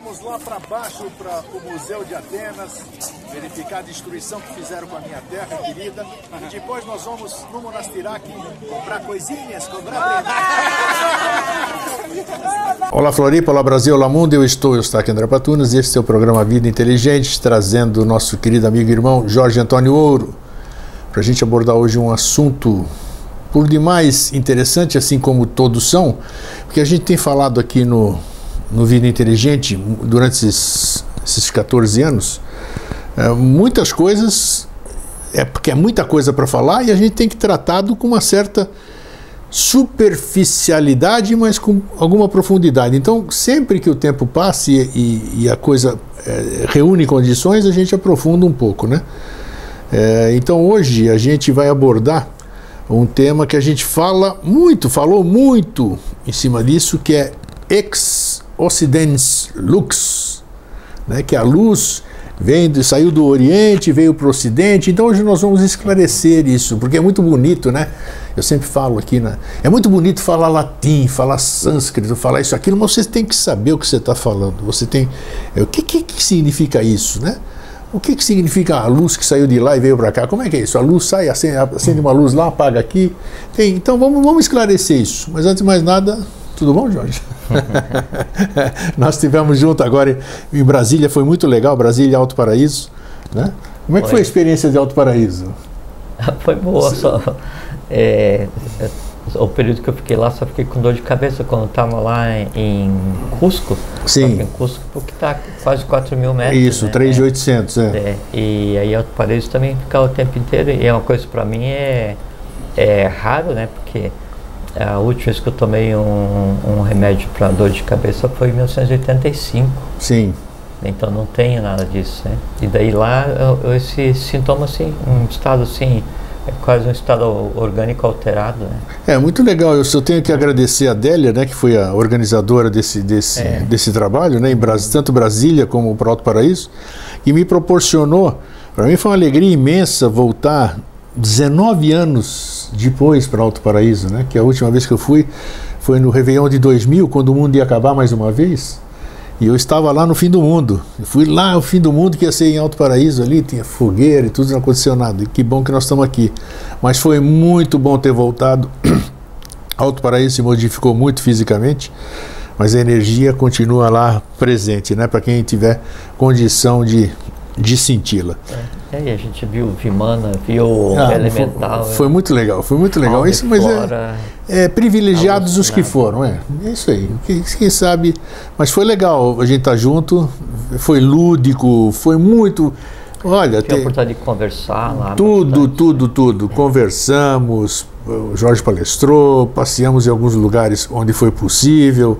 Vamos lá para baixo, para o Museu de Atenas, verificar a destruição que fizeram com a minha terra querida. E depois nós vamos no Monastirac comprar coisinhas, comprar Olá Floripa, olá Brasil, olá mundo, eu estou, eu estou aqui André Patunas e este é o programa Vida Inteligente, trazendo o nosso querido amigo e irmão Jorge Antônio Ouro, para a gente abordar hoje um assunto por demais interessante, assim como todos são, porque a gente tem falado aqui no no Vida Inteligente durante esses, esses 14 anos, é, muitas coisas, é porque é muita coisa para falar e a gente tem que tratado com uma certa superficialidade, mas com alguma profundidade. Então, sempre que o tempo passe e, e, e a coisa é, reúne condições, a gente aprofunda um pouco, né? É, então, hoje a gente vai abordar um tema que a gente fala muito, falou muito em cima disso, que é ex Occidens Lux, né, que a luz vem, saiu do Oriente, veio para o Ocidente. Então hoje nós vamos esclarecer isso, porque é muito bonito, né? Eu sempre falo aqui, né? É muito bonito falar latim, falar sânscrito, falar isso, aquilo, mas você tem que saber o que você está falando. Você tem. É, o que, que, que significa isso, né? O que, que significa a luz que saiu de lá e veio para cá? Como é que é isso? A luz sai, acende, acende uma luz lá, apaga aqui. Tem, então vamos, vamos esclarecer isso. Mas antes de mais nada, tudo bom, Jorge? Nós estivemos juntos agora em Brasília, foi muito legal, Brasília e Alto Paraíso. Né? Como é que foi. foi a experiência de Alto Paraíso? foi boa, só. É, o período que eu fiquei lá, só fiquei com dor de cabeça quando estava lá em Cusco. Sim. Em Cusco, porque está quase 4 mil metros. Isso, né? 3.800, é. é. E aí Alto Paraíso também ficar o tempo inteiro. E é uma coisa para mim é, é raro, né? Porque a última vez que eu tomei um, um remédio para dor de cabeça foi em 1985. Sim. Então não tenho nada disso, né? E daí lá, eu, esse sintoma assim, um estado assim, é quase um estado orgânico alterado, né? É, muito legal. Eu só tenho que agradecer a Délia, né, que foi a organizadora desse, desse, é. desse trabalho, né, em Brasília, tanto Brasília como para Alto Paraíso, e me proporcionou, para mim foi uma alegria imensa voltar 19 anos depois para Alto Paraíso, né? Que a última vez que eu fui foi no Réveillon de 2000, quando o mundo ia acabar mais uma vez. E eu estava lá no fim do mundo. Eu fui lá no fim do mundo, que ia ser em Alto Paraíso ali, tinha fogueira e tudo não aconteceu nada. E que bom que nós estamos aqui. Mas foi muito bom ter voltado. Alto Paraíso se modificou muito fisicamente, mas a energia continua lá presente, né? Para quem tiver condição de, de senti-la. É. E a gente viu Vimana, viu ah, Elemental. Foi, foi, muito legal, foi muito legal. Isso, mas é, é, privilegiados os que foram, é. É isso aí. Quem, quem sabe. Mas foi legal a gente estar tá junto, foi lúdico, foi muito. Olha, tem a oportunidade de conversar lá. Tudo, tudo, tudo. Conversamos, o Jorge palestrou, passeamos em alguns lugares onde foi possível.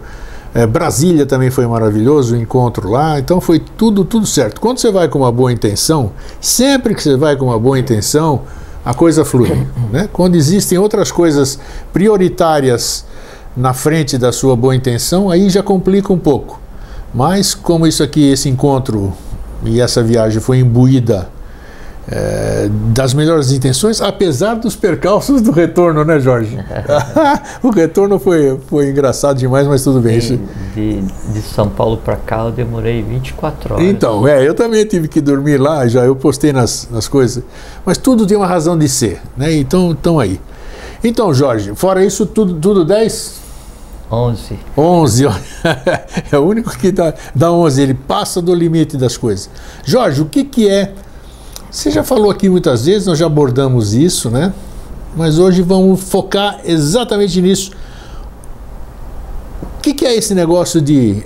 É, Brasília também foi maravilhoso, o encontro lá, então foi tudo, tudo certo. Quando você vai com uma boa intenção, sempre que você vai com uma boa intenção, a coisa flui. Né? Quando existem outras coisas prioritárias na frente da sua boa intenção, aí já complica um pouco. Mas como isso aqui, esse encontro e essa viagem foi imbuída é, das melhores intenções, apesar dos percalços do retorno, né, Jorge? o retorno foi, foi engraçado demais, mas tudo bem. De, de, de São Paulo para cá eu demorei 24 horas. Então, é, eu também tive que dormir lá, já eu postei nas, nas coisas, mas tudo tem uma razão de ser, né? Então, então aí. Então, Jorge, fora isso, tudo, tudo 10? 11. 11, é o único que dá, dá 11, ele passa do limite das coisas. Jorge, o que, que é você já falou aqui muitas vezes, nós já abordamos isso, né? Mas hoje vamos focar exatamente nisso. O que, que é esse negócio de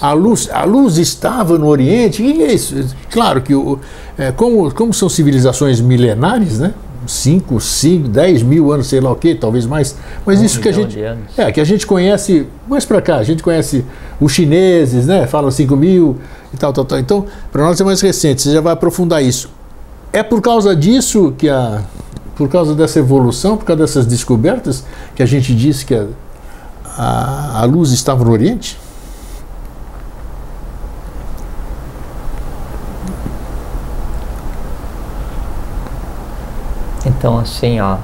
a luz, a luz estava no Oriente? O que, é isso? Claro que o, é, como, como são civilizações milenares, né? 5, 5, 10 mil anos, sei lá o que, talvez mais. Mas um isso que a gente. É, que a gente conhece mais para cá, a gente conhece os chineses, né? Falam 5 mil e tal, tal, tal. Então, para nós é mais recente, você já vai aprofundar isso. É por causa disso que a. Por causa dessa evolução, por causa dessas descobertas, que a gente disse que a, a, a luz estava no Oriente? Então, assim, ó.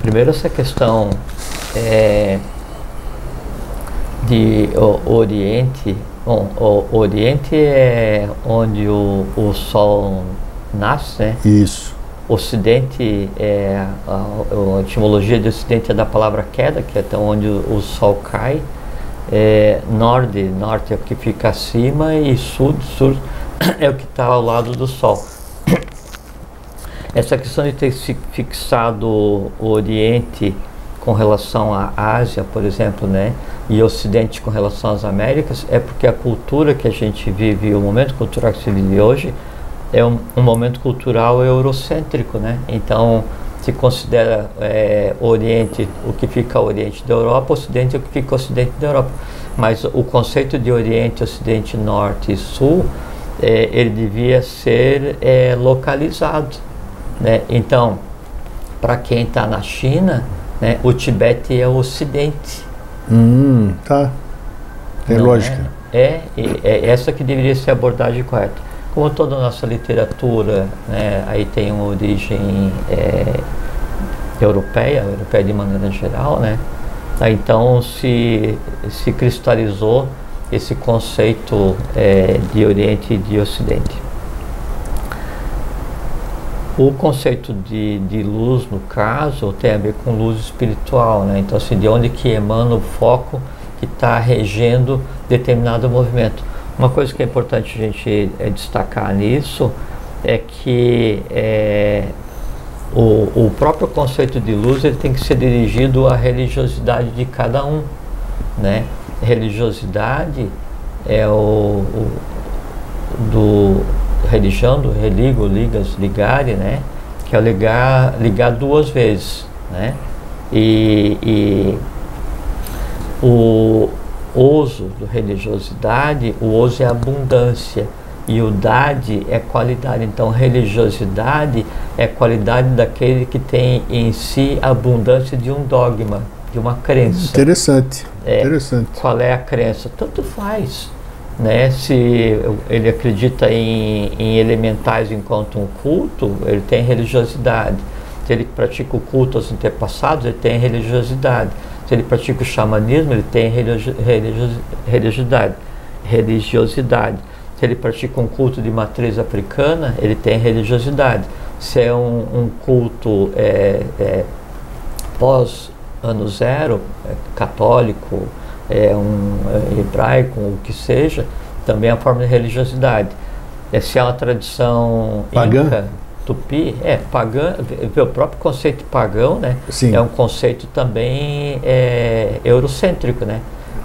Primeiro, essa questão é, de o, Oriente, bom, o Oriente é onde o, o Sol nasce, né? Isso. Ocidente é a, a, etimologia de Ocidente é da palavra queda, que é até onde o, o Sol cai. É, norte, norte é o que fica acima e sul, sul é o que está ao lado do Sol. Essa questão de ter fixado o Oriente com relação à Ásia, por exemplo, né, e Ocidente com relação às Américas, é porque a cultura que a gente vive, o momento cultural que se vive hoje, é um, um momento cultural eurocêntrico, né? Então, se considera é, Oriente o que fica Oriente da Europa, Ocidente o que fica Ocidente da Europa. Mas o conceito de Oriente, Ocidente, Norte e Sul, é, ele devia ser é, localizado. Né? Então, para quem está na China, né, o Tibete é o Ocidente. Hum, tá. Tem Não lógica. É, é, é essa que deveria ser a abordagem correta como toda a nossa literatura, né, aí tem uma origem é, europeia, europeia de maneira geral, né? Então se, se cristalizou esse conceito é, de Oriente e de Ocidente. O conceito de, de luz, no caso, tem a ver com luz espiritual, né? Então, assim, de onde que emana o foco que está regendo determinado movimento. Uma coisa que é importante a gente é, destacar nisso é que é, o, o, próprio conceito de luz ele tem que ser dirigido à religiosidade de cada um, né? Religiosidade é o, o do religião, do religo, ligas, ligare, né? Que é ligar, ligar duas vezes, né? E, e o, oso, do religiosidade, o oso é abundância e o dade é qualidade. Então, religiosidade é qualidade daquele que tem em si a abundância de um dogma, de uma crença. Interessante. É, Interessante. Qual é a crença? Tanto faz. Né? Se ele acredita em, em elementais enquanto um culto, ele tem religiosidade. Se ele pratica o culto aos antepassados, ele tem religiosidade. Se ele pratica o xamanismo, ele tem religiosidade. religiosidade. Se ele pratica um culto de matriz africana, ele tem religiosidade. Se é um, um culto é, é, pós ano zero, é, católico, é um é, hebraico, o que seja, também é uma forma de religiosidade. É, se é uma tradição Pagã? inca, tupi, é pagã, o próprio conceito pagão, né? Sim. É um conceito também é, eurocêntrico, né?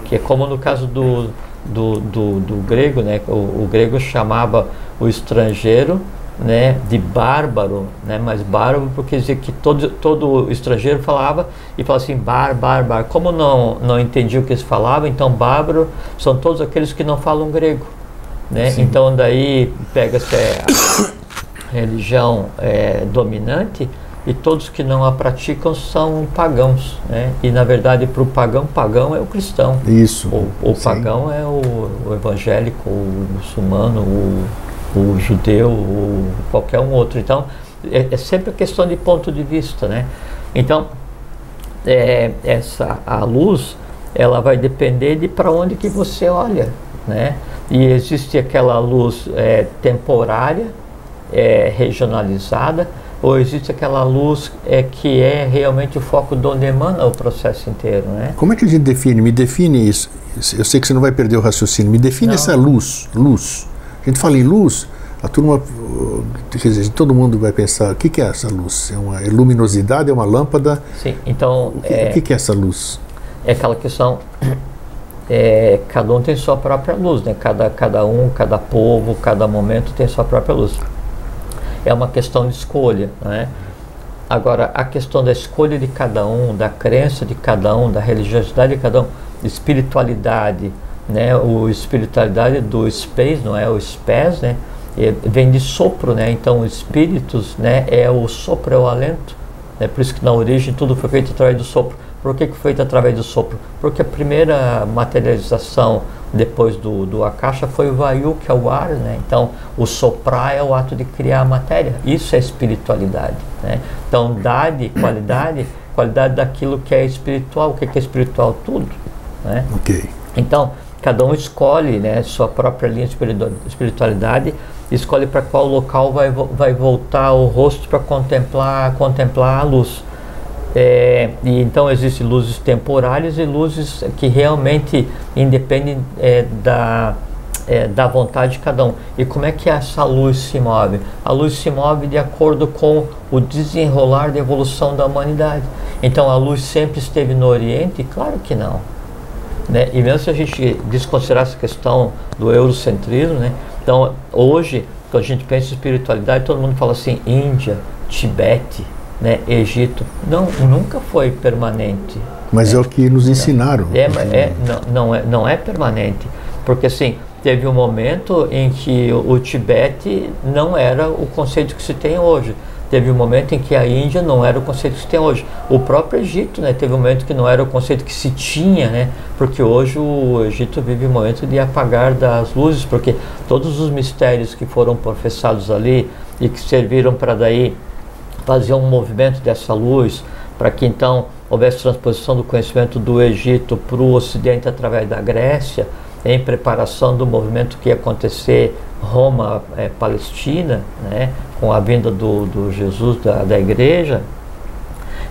Que é como no caso do, do, do, do grego, né? O, o, grego chamava o estrangeiro, né? De bárbaro, né? Mas bárbaro porque dizia que todo, todo estrangeiro falava e falava assim, bar, bar, bar. Como não, não entendia o que eles falavam, então bárbaro são todos aqueles que não falam grego, né? Sim. Então daí pega-se religião é, dominante e todos que não a praticam são pagãos, né? E na verdade para o pagão, pagão é o cristão. Isso. O, o pagão é o, o, evangélico, o muçulmano, o, o judeu, o, qualquer um outro. Então é, é, sempre questão de ponto de vista, né? Então é, essa a luz ela vai depender de para onde que você olha, né? E existe aquela luz é, temporária é, regionalizada ou existe aquela luz é, que é realmente o foco de onde emana o processo inteiro, né? Como é que a gente define? Me define isso. Eu sei que você não vai perder o raciocínio. Me define não. essa luz, luz. A gente fala em luz, a turma, quer dizer, todo mundo vai pensar, o que, que é essa luz? É uma é luminosidade, é uma lâmpada? Sim, então... O que é, o que, que é essa luz? É aquela questão é, cada um tem sua própria luz, né? Cada, cada um, cada povo, cada momento tem sua própria luz é uma questão de escolha. Né? Agora, a questão da escolha de cada um, da crença de cada um, da religiosidade de cada um, espiritualidade, né? o espiritualidade do space, não é o space, né? E vem de sopro, né? Então, espíritos, né? É o sopro, é o alento. É por isso que na origem tudo foi feito através do sopro. Por que, que foi feito através do sopro? Porque a primeira materialização depois do, do Akasha foi o Vayu, que é o ar, né? Então, o soprar é o ato de criar a matéria. Isso é espiritualidade, né? Então, dade, qualidade, qualidade daquilo que é espiritual. O que é espiritual? Tudo, né? Ok. Então, cada um escolhe né, sua própria linha de espiritualidade, escolhe para qual local vai, vai voltar o rosto para contemplar, contemplar a luz. É, e então existem luzes temporárias e luzes que realmente independem é, da, é, da vontade de cada um. E como é que essa luz se move? A luz se move de acordo com o desenrolar da evolução da humanidade. Então a luz sempre esteve no Oriente? Claro que não. Né? E mesmo se a gente desconsiderar essa questão do eurocentrismo, né? então hoje, quando a gente pensa em espiritualidade, todo mundo fala assim: Índia, Tibete, né? Egito. Não, nunca foi permanente. Mas né? é o que nos ensinaram. É, é, não, não, é, não é permanente. Porque assim, teve um momento em que o, o Tibete não era o conceito que se tem hoje. Teve um momento em que a Índia não era o conceito que se tem hoje. O próprio Egito, né, teve um momento que não era o conceito que se tinha, né, porque hoje o Egito vive um momento de apagar das luzes, porque todos os mistérios que foram professados ali e que serviram para daí fazer um movimento dessa luz, para que então houvesse transposição do conhecimento do Egito para o Ocidente através da Grécia, em preparação do movimento que ia acontecer Roma, é, Palestina, né, com a vinda do, do Jesus da, da igreja.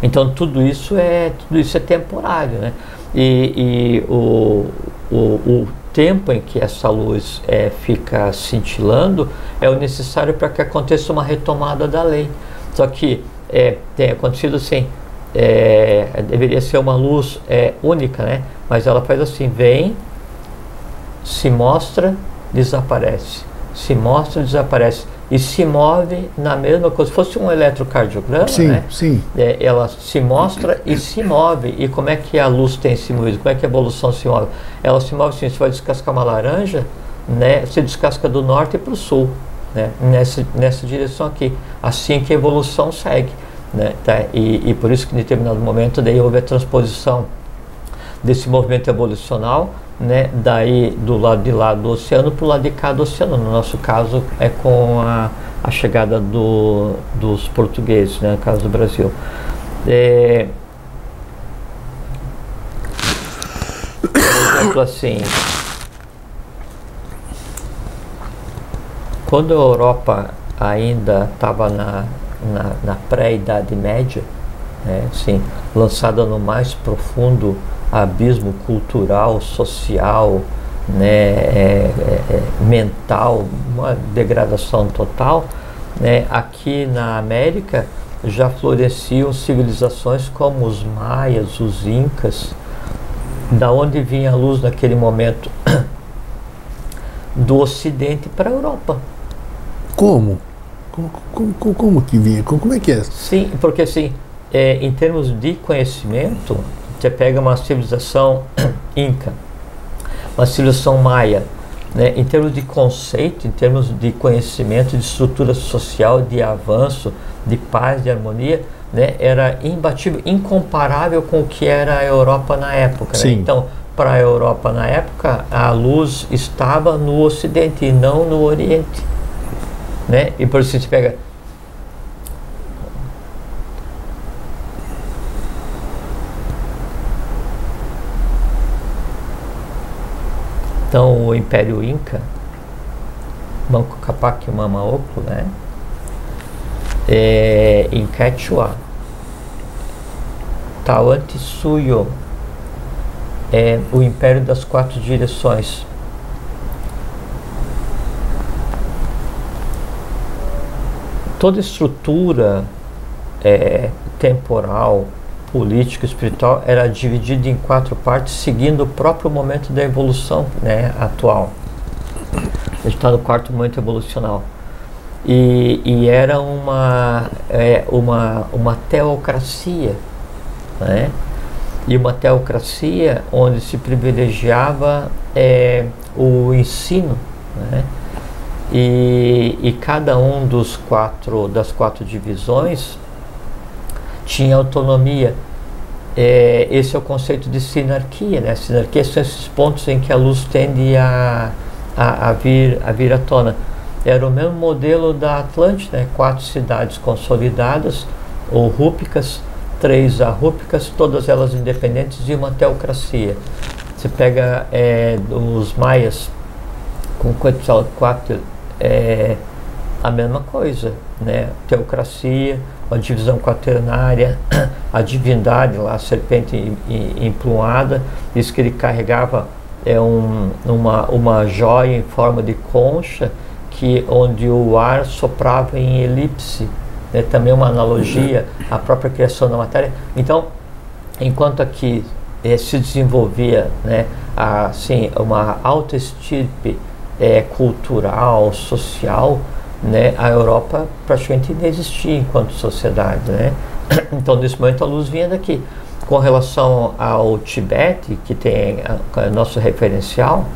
Então tudo isso é tudo isso é temporário, né? E, e o, o, o, tempo em que essa luz é, fica cintilando é o necessário para que aconteça uma retomada da lei. Só que é, tem acontecido assim, é, deveria ser uma luz é, única, né? Mas ela faz assim, vem, se mostra, desaparece. Se mostra, desaparece. E se move na mesma coisa. Se fosse um eletrocardiograma, sim, né? sim. É, ela se mostra e se move. E como é que a luz tem se movido? Como é que a evolução se move? Ela se move assim, você vai descascar uma laranja, né? Você descasca do norte para o sul, né? Nessa, nessa direção aqui. Assim que a evolução segue. Né? Tá? E, e por isso que em determinado momento daí houve a transposição desse movimento evolucional né, daí do lado de lá do oceano para o lado de cá do oceano. No nosso caso é com a, a chegada do, dos portugueses, né, no caso do Brasil. É, por exemplo, assim, quando a Europa ainda estava na, na, na pré-idade média, né, assim, lançada no mais profundo abismo cultural, social, né, é, é, é, mental, uma degradação total, né, aqui na América já floresciam civilizações como os maias, os incas, da onde vinha a luz naquele momento do Ocidente para a Europa. Como? Como, como, como que vinha? Como é que é? Sim, porque assim, é, em termos de conhecimento, você pega uma civilização inca, uma civilização maia, né, em termos de conceito, em termos de conhecimento, de estrutura social, de avanço, de paz, de harmonia, né, era imbatível, incomparável com o que era a Europa na época. Né? Então, para a Europa na época, a luz estava no Ocidente e não no Oriente. Né? E por isso você pega Então, o Império Inca, Manco Capac Mamaoclo, né? É, em Quechua, Tawantinsuyo, é o Império das Quatro Direções. Toda estrutura é, temporal, político espiritual era dividido em quatro partes, seguindo o próprio momento da evolução né, atual. A gente está no quarto momento evolucional. E, e era uma, é, uma, uma teocracia, né? e uma teocracia onde se privilegiava é, o ensino, né? e, e cada um dos quatro das quatro divisões tinha autonomia. É, esse é o conceito de sinarquia. Né? Sinarquia são esses pontos em que a luz tende a, a, a, vir, a vir à tona. Era o mesmo modelo da Atlântida, né? quatro cidades consolidadas, ou rúpicas, três arrúpicas, todas elas independentes e uma teocracia. Você pega é, os maias com Quetzalcoatl, é a mesma coisa, né? Teocracia, uma divisão quaternária, a divindade lá, a serpente emplumada, isso que ele carregava é um, uma, uma joia em forma de concha, que onde o ar soprava em elipse, né? também uma analogia à própria criação da matéria. Então, enquanto aqui eh, se desenvolvia né, assim, uma alta estirpe eh, cultural, social, né, a Europa praticamente não existia enquanto sociedade. Né? Então, nesse momento, a luz vinha daqui. Com relação ao Tibete, que tem a, a nosso referencial,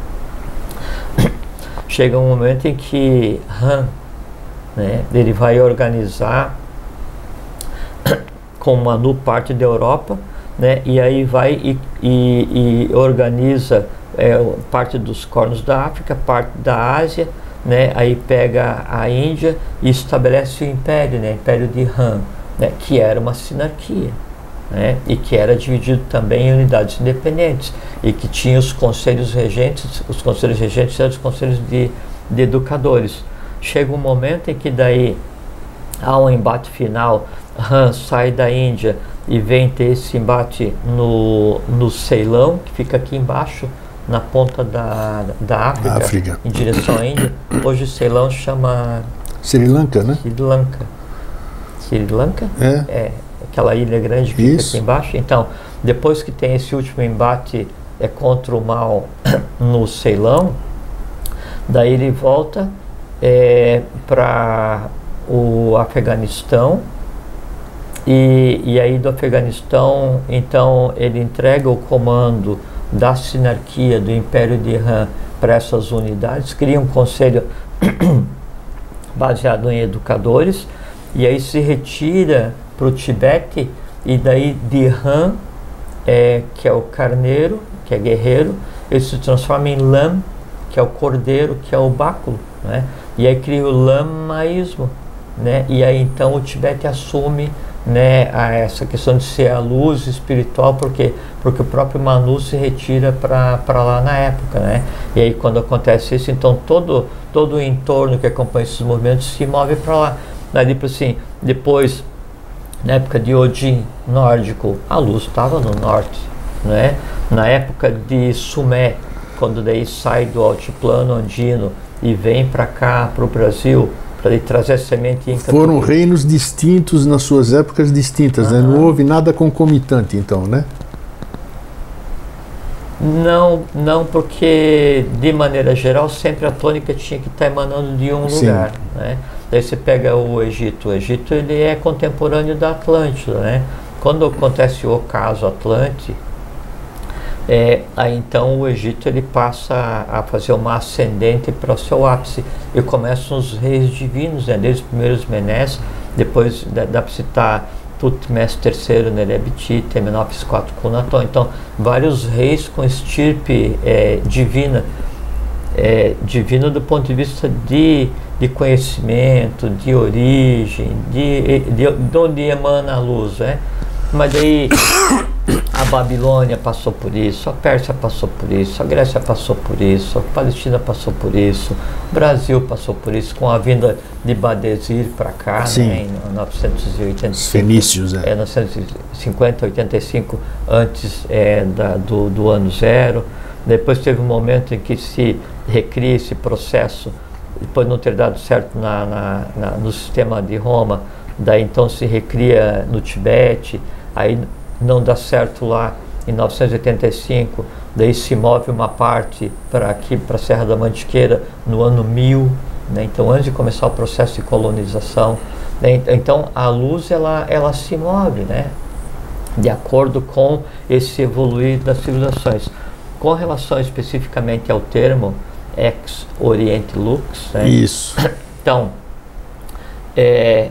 chega um momento em que Han, né, ele vai organizar com Manu parte da Europa, né, e aí vai e, e, e organiza é, parte dos cornos da África, parte da Ásia, né, aí pega a Índia e estabelece o império, né, império de Han, né, que era uma sinarquia. Né, e que era dividido também em unidades independentes e que tinha os conselhos regentes, os conselhos regentes eram os conselhos de, de educadores. Chega um momento em que daí há um embate final, Han sai da Índia e vem ter esse embate no, no Ceilão, que fica aqui embaixo, na ponta da, da África, África, em direção à Índia. Hoje o Ceilão chama Sri Lanka, né? Sri Lanka. Sri Lanka? É. é aquela ilha grande que Isso. fica aqui embaixo. Então, depois que tem esse último embate é contra o mal no Ceilão, daí ele volta é, para o Afeganistão e, e aí do Afeganistão, então ele entrega o comando da sinarquia do Império de Irã para essas unidades, cria um conselho baseado em educadores e aí se retira para o Tibete e daí de Irã, é, que é o carneiro, que é guerreiro, ele se transforma em Lam, que é o cordeiro, que é o báculo, né? E aí cria o lamaísmo, né? E aí então o Tibete assume né, a essa questão de ser a luz espiritual, porque porque o próprio Manu se retira para lá na época, né? E aí quando acontece isso, então todo todo o entorno que acompanha esses movimentos se move para lá. Daí tipo assim, depois na época de Odin nórdico, a luz estava no norte, né? Na época de Sumé, quando daí sai do altiplano andino e vem para cá para o Brasil, para trazer semente inca. Foram reinos distintos nas suas épocas distintas, né? Não houve nada concomitante, então, né? Não, não, porque de maneira geral sempre a tônica tinha que estar emanando de um Sim. lugar, né? Daí você pega o Egito, o Egito ele é contemporâneo da Atlântida, né? Quando acontece o ocaso Atlante, é, aí então o Egito ele passa a, fazer uma ascendente para o seu ápice e começam os reis divinos, né? desde os primeiros Menés, depois dá, dá para citar Tutmés III, Nerebiti, Temenópolis IV, Cunaton. Então, vários reis com estirpe é, divina, é, divina do ponto de vista de, de conhecimento, de origem, de, de, de onde emana a luz, né? Mas daí a Babilônia passou por isso, a Pérsia passou por isso, a Grécia passou por isso, a Palestina passou por isso, o Brasil passou por isso, com a vinda de Badesir para cá, Sim. né, em 985. Os fenícios, é. É, 950, 85, antes é, da, do, do ano zero. Depois teve um momento em que se recria esse processo, depois não ter dado certo na, na, na, no sistema de Roma, daí então se recria no Tibete, aí não dá certo lá em 985, daí se move uma parte para aqui, para a Serra da Mantiqueira, no ano 1000, né? então antes de começar o processo de colonização. Né? Então a luz ela, ela se move, né? de acordo com esse evoluir das civilizações. Com relação especificamente ao termo ex Oriente Lux, né? Isso. então, é,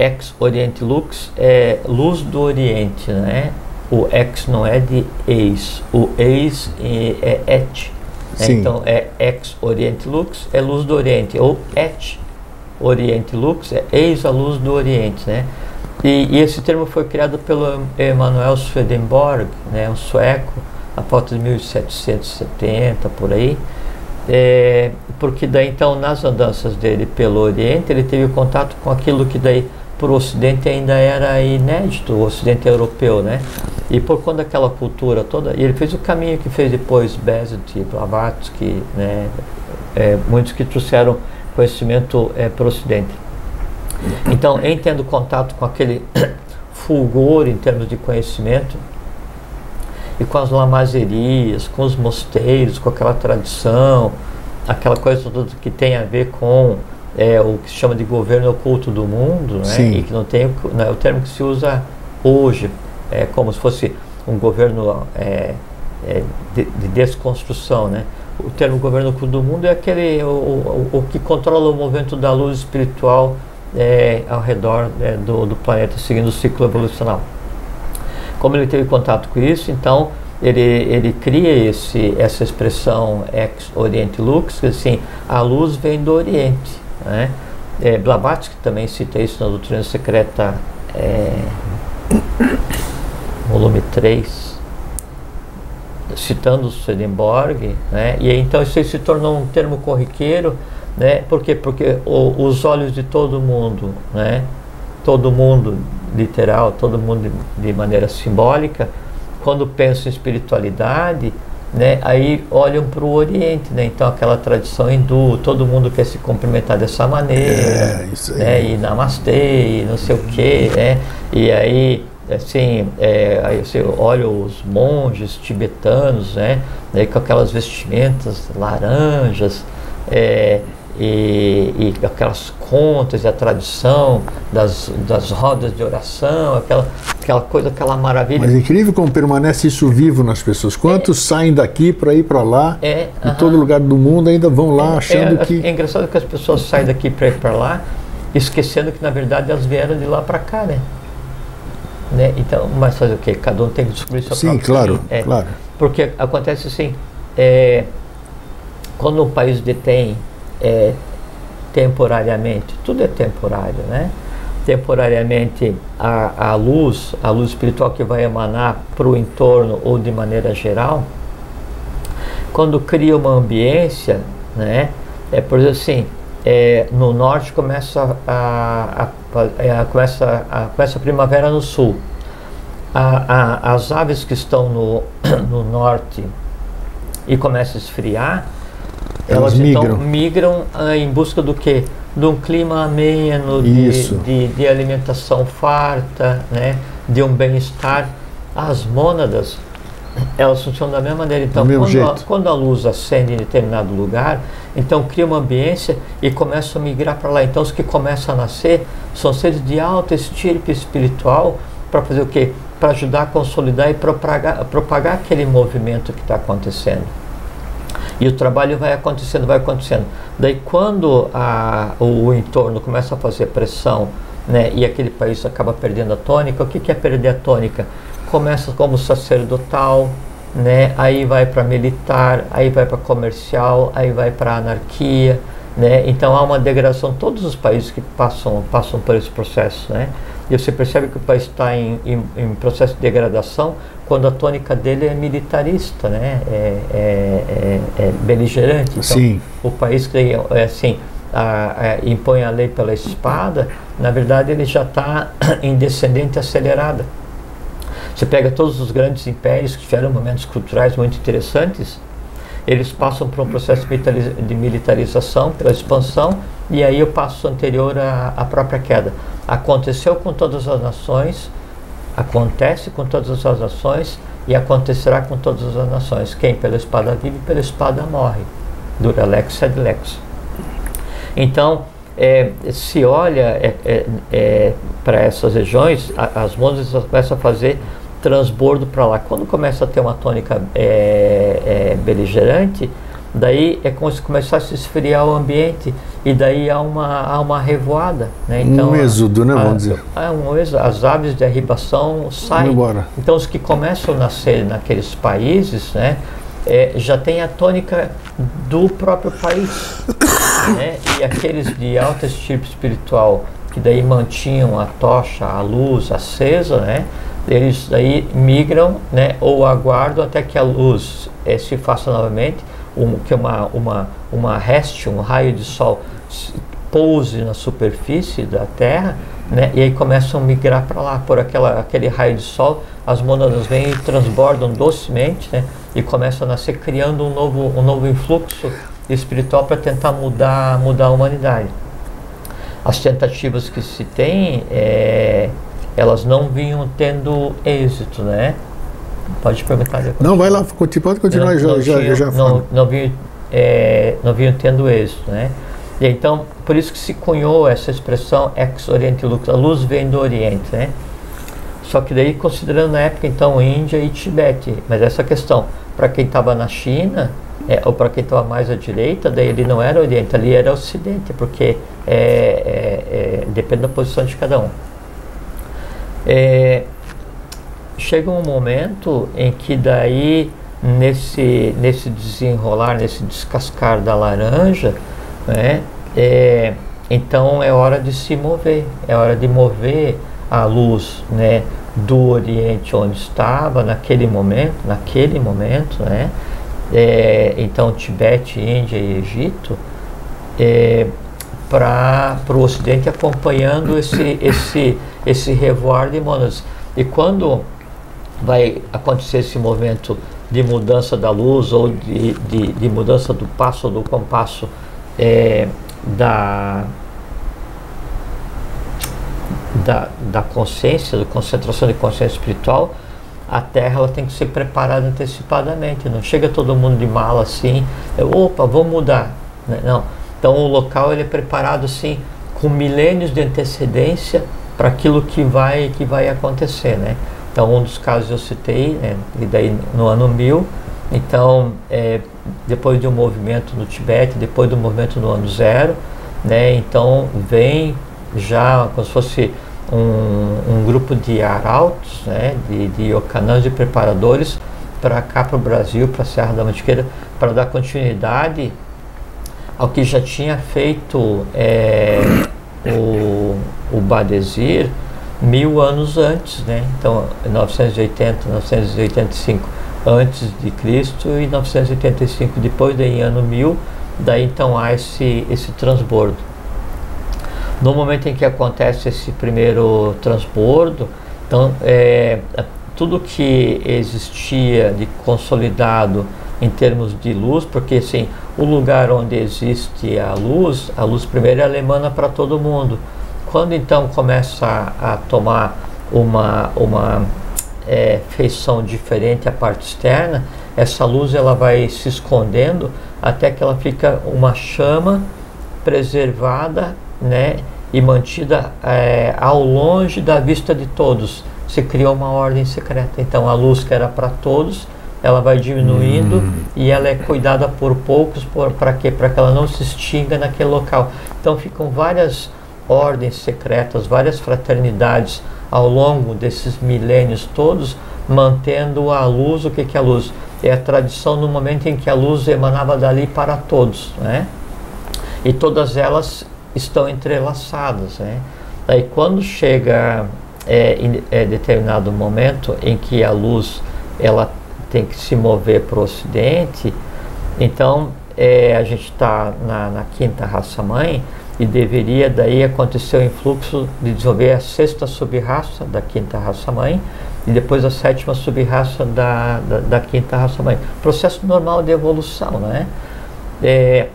ex Oriente Lux é luz do Oriente, né? O ex não é de ex, o ex é, é et. né? Então é ex Oriente Lux é luz do Oriente, ou et Oriente Lux é eis a luz do Oriente, né? E, e esse termo foi criado pelo Emanuel Swedenborg, né, um sueco, a volta de 1770 por aí. É, porque daí então nas andanças dele pelo Oriente ele teve contato com aquilo que daí para o Ocidente ainda era inédito, o Ocidente europeu, né? E por conta daquela cultura toda, e ele fez o caminho que fez depois Bezet, Blavatsky, né? É, muitos que trouxeram conhecimento é, para o Ocidente. Então, em tendo contato com aquele fulgor em termos de conhecimento, e com as lamazerias, com os mosteiros, com aquela tradição, aquela coisa toda que tem a ver com é, o que se chama de governo oculto do mundo, né? Sim. e que não tem né, o termo que se usa hoje, é como se fosse um governo é, é, de, de, desconstrução, né? O termo governo oculto do mundo é aquele o, o, o que controla o movimento da luz espiritual é, ao redor é, do, do planeta, seguindo o ciclo evolucional. Como ele teve contato com isso, então ele, ele cria esse, essa expressão ex Oriente Lux, que assim, a luz vem do Oriente. Né? É, Blavatsky também cita isso na Doutrina Secreta, é, volume 3, citando Swedenborg, né? e então isso se tornou um termo corriqueiro, né? Por quê? Porque o, os olhos de todo mundo, né? todo mundo literal, todo mundo de, de maneira simbólica, quando pensa em espiritualidade, né, aí olham para o Oriente, né? Então aquela tradição hindu, todo mundo quer se cumprimentar dessa maneira, É, isso aí. né? E namastê, e não sei o quê, né? E aí assim, é, aí você olha os monges tibetanos, né? né com aquelas vestimentas laranjas, é, e, e, aquelas contas e a tradição das, das rodas de oração, aquela, aquela coisa, aquela maravilha. Mas é incrível como permanece isso vivo nas pessoas. Quantos é. saem daqui para ir para lá, é, em uh -huh. todo lugar do mundo ainda vão lá achando é, que. É engraçado que as pessoas saem daqui para ir para lá, esquecendo que na verdade elas vieram de lá para cá, né? né? Então, mas fazer o quê? Cada um tem que descobrir seu Sim, claro, caminho. claro. Porque acontece assim, é, quando um país detém é, temporariamente, tudo é temporário, né? Temporariamente a, a luz, a luz espiritual que vai emanar para o entorno ou de maneira geral, quando cria uma ambiência, né? É por exemplo assim, é, no norte começa a, a, a, começa, a, começa a primavera no sul. A, as aves que estão no, no norte e começa a esfriar, elas, elas migram. então migram ah, em busca do que? De um clima ameno, de, de, de, alimentação farta, né? de um bem-estar. As mônadas, elas funcionam da mesma maneira. Então, quando a, quando a, luz acende em determinado lugar, então cria uma ambiência e começa a migrar para lá. Então, os que começam a nascer são seres de alta estirpe espiritual para fazer o quê? Para ajudar a consolidar e propagar, propagar aquele movimento que está acontecendo. E o trabalho vai acontecendo, vai acontecendo. Daí quando a, o, o, entorno começa a fazer pressão né, e aquele país acaba perdendo a tônica, o que, que é perder a tônica? Começa como sacerdotal, né, aí vai para militar, aí vai para comercial, aí vai para anarquia. Né? Então há uma degradação, todos os países que passam, passam por esse processo. Né? E você percebe que o país está em, em, em processo de degradação quando a tônica dele é militarista, né? é, é, é, é beligerante. Então, Sim. o país que é assim, a, a, impõe a lei pela espada, na verdade ele já está em descendente acelerada. Você pega todos os grandes impérios que tiveram momentos culturais muito interessantes, eles passam por um processo de militarização, pela expansão, e aí o passo anterior à, à própria queda. Aconteceu com todas as nações, acontece com todas as nações e acontecerá com todas as nações. Quem pela espada vive, pela espada morre. Dura lex sed lex. Então, é, se olha é, é, é para essas regiões, a, as mãos começam a fazer transbordo para lá. Quando começa a ter uma tônica é, é, beligerante, daí é como se começasse a esfriar o ambiente e daí há uma, há uma revoada. Né? Então, um êxodo, né, a, vamos dizer. É um êxodo, as aves de arribação saem. Então os que começam a nascer naqueles países né, é, já tem a tônica do próprio país. né? E aqueles de alta estirpe espiritual que daí mantinham a tocha, a luz acesa, né? Eles aí migram, né, ou aguardam até que a luz eh, se faça novamente, um, que uma uma uma reste, um raio de sol pouse na superfície da Terra, né, e aí começam a migrar para lá por aquela aquele raio de sol, as mônadas vêm e transbordam docemente, né, e começam a nascer criando um novo um novo influxo espiritual para tentar mudar mudar a humanidade. As tentativas que se tem é, elas não vinham tendo êxito, né? Pode perguntar depois. Não, vai lá, pode continuar, não, já, não já, tinha, já não, não, vinham, é, não vinham tendo êxito, né? E então, por isso que se cunhou essa expressão ex oriente lux, a luz vem do oriente, né? Só que daí considerando na época então Índia e Tibete, mas essa questão para quem estava na China é, ou para quem estava mais à direita, daí ele não era Oriente, ali era Ocidente, porque é, é, é depende da posição de cada um. É, chega um momento em que daí nesse, nesse desenrolar, nesse descascar da laranja, né, é, então é hora de se mover, é hora de mover a luz né, do Oriente onde estava naquele momento, naquele momento, né, é, então Tibete, Índia e Egito, é, para o Ocidente acompanhando esse, esse, esse revoar de mônadas. E quando vai acontecer esse movimento de mudança da luz ou de, de, de mudança do passo ou do compasso é, da, da, da consciência, da concentração de consciência espiritual, a Terra ela tem que ser preparada antecipadamente. Não chega todo mundo de mala assim, opa, vamos mudar. Né? Não então o local ele é preparado assim com milênios de antecedência para aquilo que vai que vai acontecer, né? Então um dos casos eu citei, né, e daí no ano 1000, então é, depois de um movimento no Tibete, depois do movimento no ano zero, né? Então vem já como se fosse um, um grupo de arautos, né? De, de ocanãs, de preparadores para cá para o Brasil, para a Serra da Mantiqueira, para dar continuidade ao que já tinha feito é, o, o Badesir mil anos antes, né? Então, 980, 985 antes de Cristo e 985 depois, daí ano 1000, daí então há esse, esse transbordo. No momento em que acontece esse primeiro transbordo, então é, tudo que existia de consolidado em termos de luz, porque assim, o lugar onde existe a luz, a luz primeiro é emana para todo mundo. Quando então começa a, a tomar uma, uma é, feição diferente a parte externa, essa luz ela vai se escondendo até que ela fica uma chama preservada né, e mantida é, ao longe da vista de todos. Se criou uma ordem secreta. Então a luz que era para todos ela vai diminuindo hum. e ela é cuidada por poucos, para quê? Para que ela não se extinga naquele local. Então ficam várias ordens secretas, várias fraternidades ao longo desses milênios todos, mantendo a luz. O que, que é a luz? É a tradição no momento em que a luz emanava dali para todos, né? E todas elas estão entrelaçadas, né? Daí quando chega é, em é, determinado momento em que a luz ela tem que se mover para o ocidente. Então, é, a gente está na, na, quinta raça-mãe e deveria daí acontecer o influxo de desenvolver a sexta sub-raça da quinta raça-mãe e depois a sétima sub-raça da, da, da, quinta raça-mãe. Processo normal de evolução, né? É,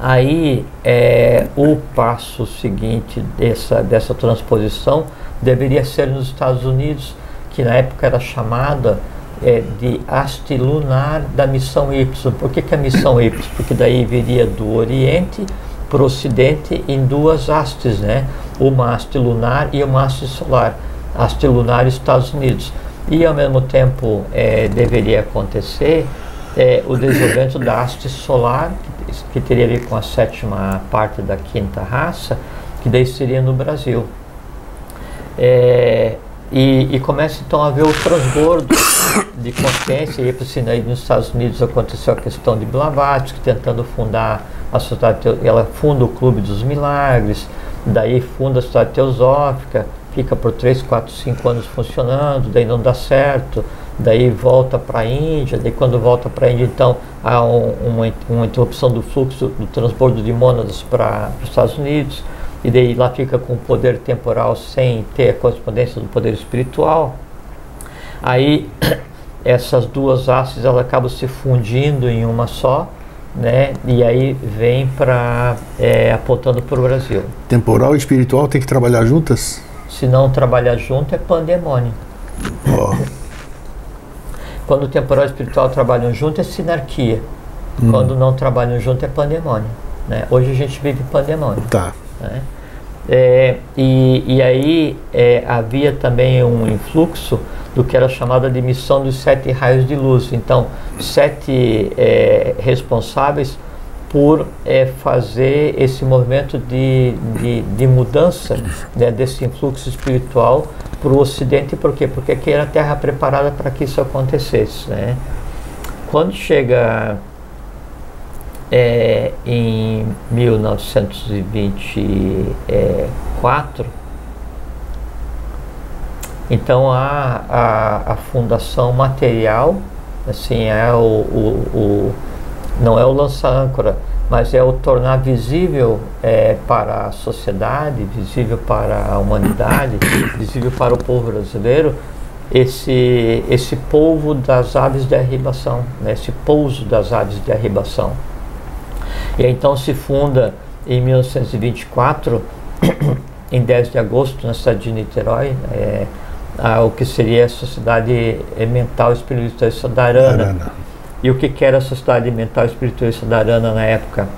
aí, é, o passo seguinte dessa, dessa transposição deveria ser nos Estados Unidos, que na época era chamada é, de haste lunar da missão Y. Por que, que a missão Y? Porque daí viria do Oriente para o Ocidente em duas hastes, né? Uma haste lunar e uma haste solar. Haste lunar Estados Unidos. E ao mesmo tempo é, deveria acontecer é, o desenvolvimento da haste solar, que, teria a ver com a sétima parte da quinta raça, que daí seria no Brasil. É, e, e começa então a ver o transbordo de consciência. E assim, aí nos Estados Unidos aconteceu a questão de Blavatsky tentando fundar a sociedade, ela funda o Clube dos Milagres, daí funda a Sociedade Teosófica, fica por 3, 4, 5 anos funcionando, daí não dá certo, daí volta para a Índia, daí quando volta para a Índia, então há um, uma, uma interrupção do fluxo do transbordo de mônadas para os Estados Unidos, e daí lá fica com o poder temporal sem ter a correspondência do poder espiritual. Aí essas duas hastes elas acabam se fundindo em uma só, né? E aí vem para é, apontando para o Brasil. Temporal e espiritual tem que trabalhar juntas? Se não trabalhar junto é pandemônio. Ó, Quando o temporal e o espiritual trabalham junto é sinarquia. Quando não trabalham junto é pandemônio. Né? Hoje a gente vive pandemônio. tá. Né? É, e, e aí é, havia também um influxo do que era chamada de missão dos sete raios de luz. Então, sete é, responsáveis por é, fazer esse movimento de, de, de mudança né, desse influxo espiritual para o Ocidente. Por quê? Porque aqui era a Terra preparada para que isso acontecesse. Né? Quando chega é, em 1924, então a, a, a fundação material, assim, é o, o, o- não é o lança-âncora, mas é o tornar visível é, para a sociedade, visível para a humanidade, visível para o povo brasileiro, esse, esse polvo das aves de arribação, né, esse pouso das aves de arribação. E então se funda em 1924, em 10 de agosto, na cidade de Niterói, é, a- o que seria a Sociedade Mental Espiritualista da Arana. Arana. E o que, que era a Sociedade Mental Espiritualista da Arana na época?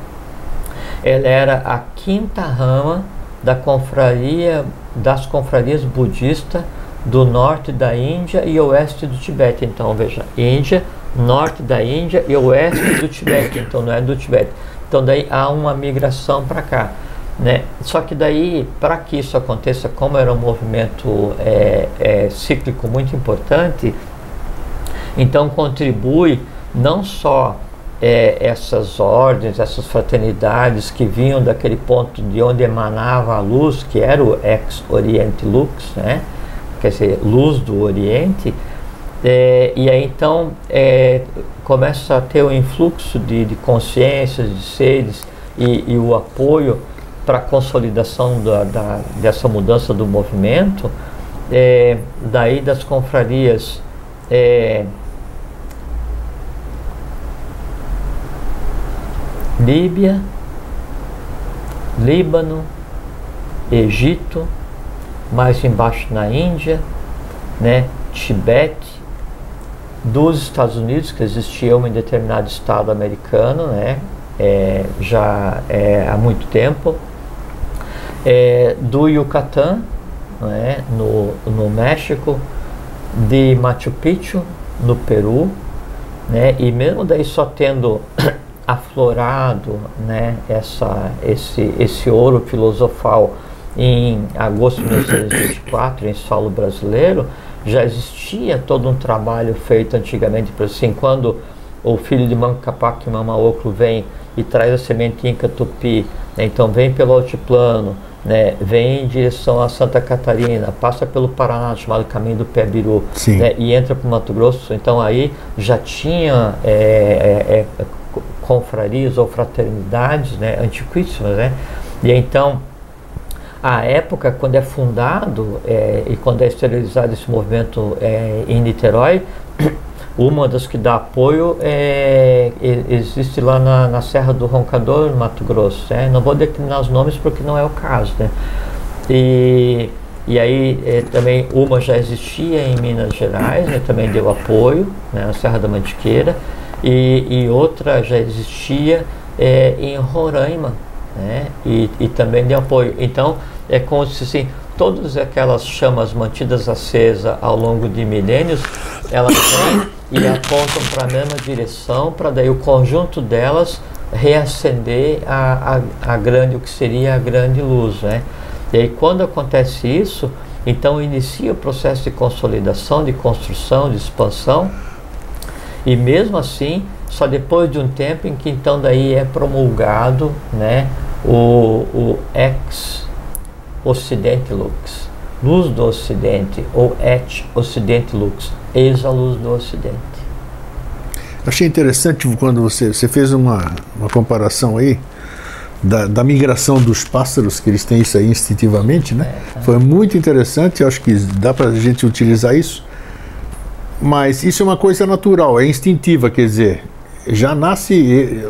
Ela era a quinta rama da confraria, das confrarias budistas do norte da Índia e oeste do Tibete. Então, veja, Índia, norte da Índia e oeste do Tibete. Então, não é do Tibete. Então, daí há uma migração para cá. Né? Só que daí, para que isso aconteça, como era um movimento é, é, cíclico muito importante, então contribui não só é, essas ordens, essas fraternidades que vinham daquele ponto de onde emanava a luz, que era o ex-Oriente Lux, né? quer dizer, luz do Oriente, é, e aí então é, começa a ter o influxo de, de consciências, de seres e, e o apoio para a consolidação da, da- dessa mudança do movimento, é, daí das confrarias é, Líbia, Líbano, Egito, mais embaixo na Índia, né, Tibete, dos Estados Unidos, que existia um determinado estado americano, né, é, já é, há muito tempo, é, do Yucatán, né, no, no México, de Machu Picchu, no Peru, né, e mesmo daí só tendo aflorado né, essa, esse, esse ouro filosofal em agosto de 1924 em solo brasileiro, já existia todo um trabalho feito antigamente, por assim, quando o filho de Manco Capac e Mama Oclo vem e traz a semente Inca Tupi, né, então vem pelo altiplano, né, vem em direção a Santa Catarina, passa pelo Paraná, chamado Caminho do Pé-Biru, Sim. né, e entra para o Mato Grosso, então aí já tinha é, é, é, co- confrarias ou fraternidades né, antiquíssimas, né? E então, a época, quando é fundado é, e quando é esterilizado esse movimento é, em Niterói, uma das que dá apoio é, existe lá na, na Serra do Roncador, no Mato Grosso. né? Não vou determinar os nomes porque não é o caso, né? E, e aí eh, também uma já existia em Minas Gerais, né, também deu apoio, né, na Serra da Mantiqueira, e, e outra já existia eh, em Roraima, né, e, e também deu apoio. Então é como se assim, todas aquelas chamas mantidas acesas ao longo de milênios, elas vêm e apontam para a mesma direção, para daí o conjunto delas reacender a, a, a grande, o que seria a grande luz, né? E aí quando acontece isso, então inicia o processo de consolidação, de construção, de expansão, e mesmo assim, só depois de um tempo em que então daí é promulgado, né, o, o ex Ocidente Lux, luz do Ocidente, ou et Ocidente lux, eis a luz do Ocidente. Achei interessante quando você, você fez uma, uma comparação aí da, da, migração dos pássaros, que eles têm isso aí instintivamente, né? É, Foi muito interessante, acho que dá para a gente utilizar isso. Mas isso é uma coisa natural, é instintiva, quer dizer, já nasce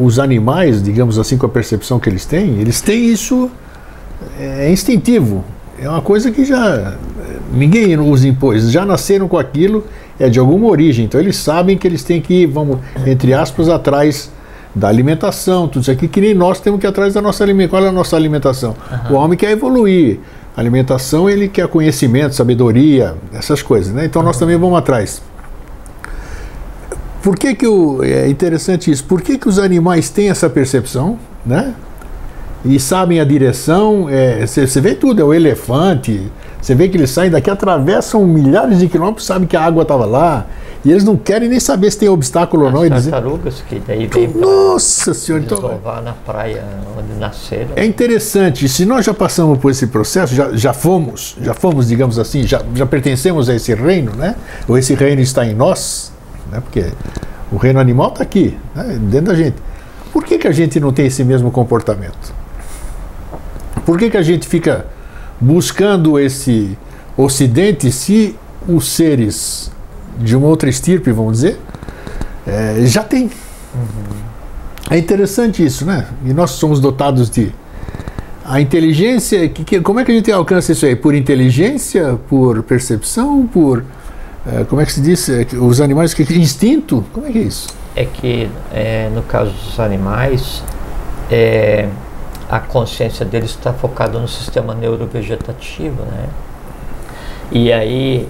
os animais, digamos assim, com a percepção que eles têm, eles têm isso é instintivo. É uma coisa que já ninguém os impôs, já nasceram com aquilo, é de alguma origem. Então eles sabem que eles têm que ir, vamos, entre aspas, atrás da alimentação, tudo isso aqui, que nem nós temos que ir atrás da nossa alimentação. Qual é a nossa alimentação? Uhum. O homem quer evoluir. A alimentação, ele quer conhecimento, sabedoria, essas coisas, né? Então nós também vamos atrás. Por que, que o, é interessante isso? Por que, que os animais têm essa percepção, né? E sabem a direção, você é, vê tudo, é o elefante, você vê que eles saem daqui, atravessam milhares de quilômetros, sabem que a água estava lá, e eles não querem nem saber se tem obstáculo ou não. As tartarugas que daí vem Nossa Senhora, então, na praia onde nasceram. É interessante, se nós já passamos por esse processo, já, já fomos, já fomos, digamos assim, já, já pertencemos a esse reino, né? Ou esse reino está em nós, né? porque o reino animal está aqui, né? dentro da gente. Por que, que a gente não tem esse mesmo comportamento? Por que, que a gente fica buscando esse ocidente se os seres de uma outra estirpe, vamos dizer, é, já tem? Uhum. É interessante isso, né? E nós somos dotados de. A inteligência, que, que, como é que a gente alcança isso aí? Por inteligência, por percepção, por como é que se diz? É, os animais, que instinto? Como é que é isso? É que, é, no caso dos animais, é, a consciência deles está focada no sistema neurovegetativo, né? E aí,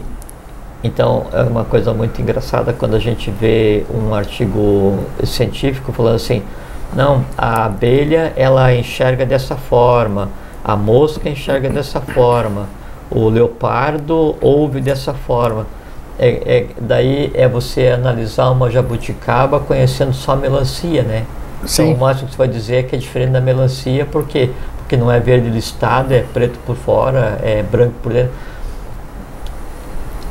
então, é uma coisa muito engraçada quando a gente vê um artigo científico falando assim, não, a abelha ela enxerga dessa forma, a mosca enxerga dessa forma, o leopardo ouve dessa forma é, é, daí é você analisar uma jabuticaba conhecendo só a melancia, né? Sim. Então o máximo que você vai dizer é que é diferente da melancia, por quê? Porque não é verde listado, é preto por fora, é branco por dentro.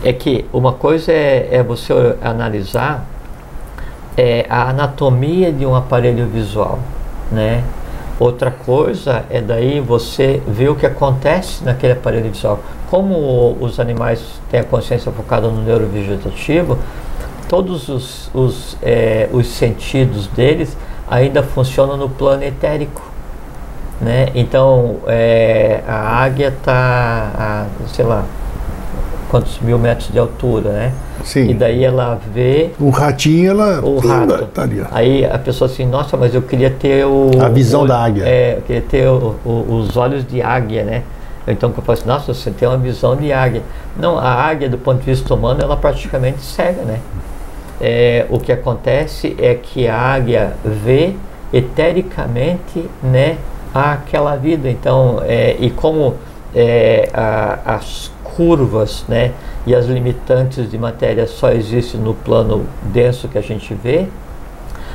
É que uma coisa é, é você analisar é, a anatomia de um aparelho visual, né? Outra coisa é daí você ver o que acontece naquele aparelho visual. Como os animais têm a consciência focada no neurovegetativo, todos os, os, é, os sentidos deles ainda funcionam no plano etérico. Né? Então, é, a águia está, sei lá, quantos mil metros de altura, né? Sim. E daí ela vê. O ratinho, ela. O rato. Tá aí a pessoa assim, nossa, mas eu queria ter o. A visão o, da águia. É, eu queria ter o, o, os olhos de águia, né? Então eu falo assim, nossa, você tem uma visão de águia. Não, a águia, do ponto de vista humano, ela praticamente cega, né? É, o que acontece é que a águia vê etericamente, né, aquela vida. Então, é, e como é, a, as curvas né, e as limitantes de matéria só existem no plano denso que a gente vê,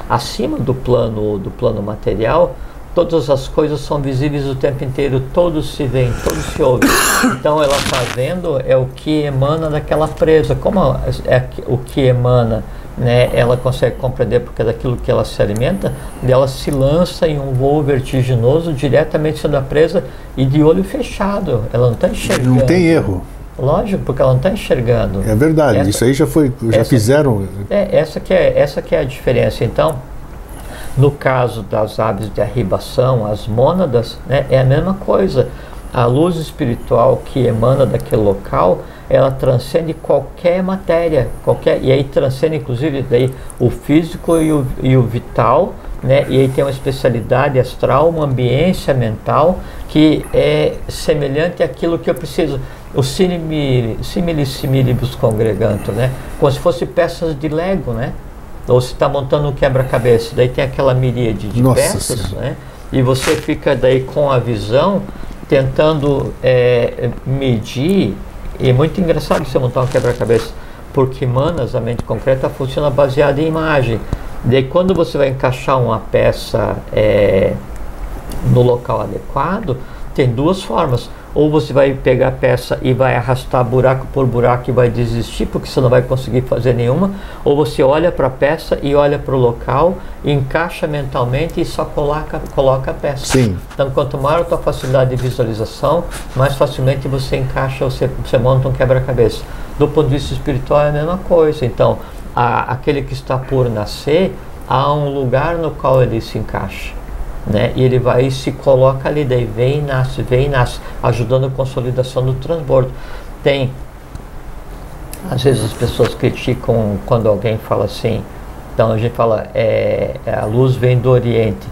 acima do plano, do plano material, todas as coisas são visíveis o tempo inteiro, todos se veem, todos se ouvem. Então ela está vendo é o que emana daquela presa. Como é o que emana, né, ela consegue compreender porque é daquilo que ela se alimenta, ela se lança em um voo vertiginoso diretamente da presa e de olho fechado. Ela não está enxergando. Não tem erro. Lógico, porque ela não está enxergando. É verdade, essa, isso aí já foi, já essa, fizeram. É, essa que é, essa que é a diferença. Então, no caso das aves de arribação, as mônadas, né, é a mesma coisa. A luz espiritual que emana daquele local, ela transcende qualquer matéria, qualquer e aí transcende inclusive daí o físico e o, e o vital, né? E aí tem uma especialidade astral, uma ambiência mental que é semelhante àquilo que eu preciso o simili similibus congreganto, né? Como se fosse peças de Lego, né? Ou se está montando um quebra-cabeça, daí tem aquela miríade de Nossa peças, senhora. né? E você fica daí com a visão tentando é, medir. E é muito engraçado você montar um quebra-cabeça, porque Manas, a mente concreta, funciona baseada em imagem. Daí quando você vai encaixar uma peça é, no local adequado, tem duas formas. Ou você vai pegar a peça e vai arrastar buraco por buraco e vai desistir, porque você não vai conseguir fazer nenhuma. Ou você olha para a peça e olha para o local, encaixa mentalmente e só coloca, coloca a peça. Sim. Então, quanto maior a tua facilidade de visualização, mais facilmente você encaixa, você, você monta um quebra-cabeça. Do ponto de vista espiritual é a mesma coisa. Então, a, aquele que está por nascer, há um lugar no qual ele se encaixa né? E ele vai e se coloca ali, daí vem e nasce, vem e nasce, ajudando a consolidação do transbordo. Tem, às vezes as pessoas criticam quando alguém fala assim, então a gente fala, é, é a luz vem do Oriente,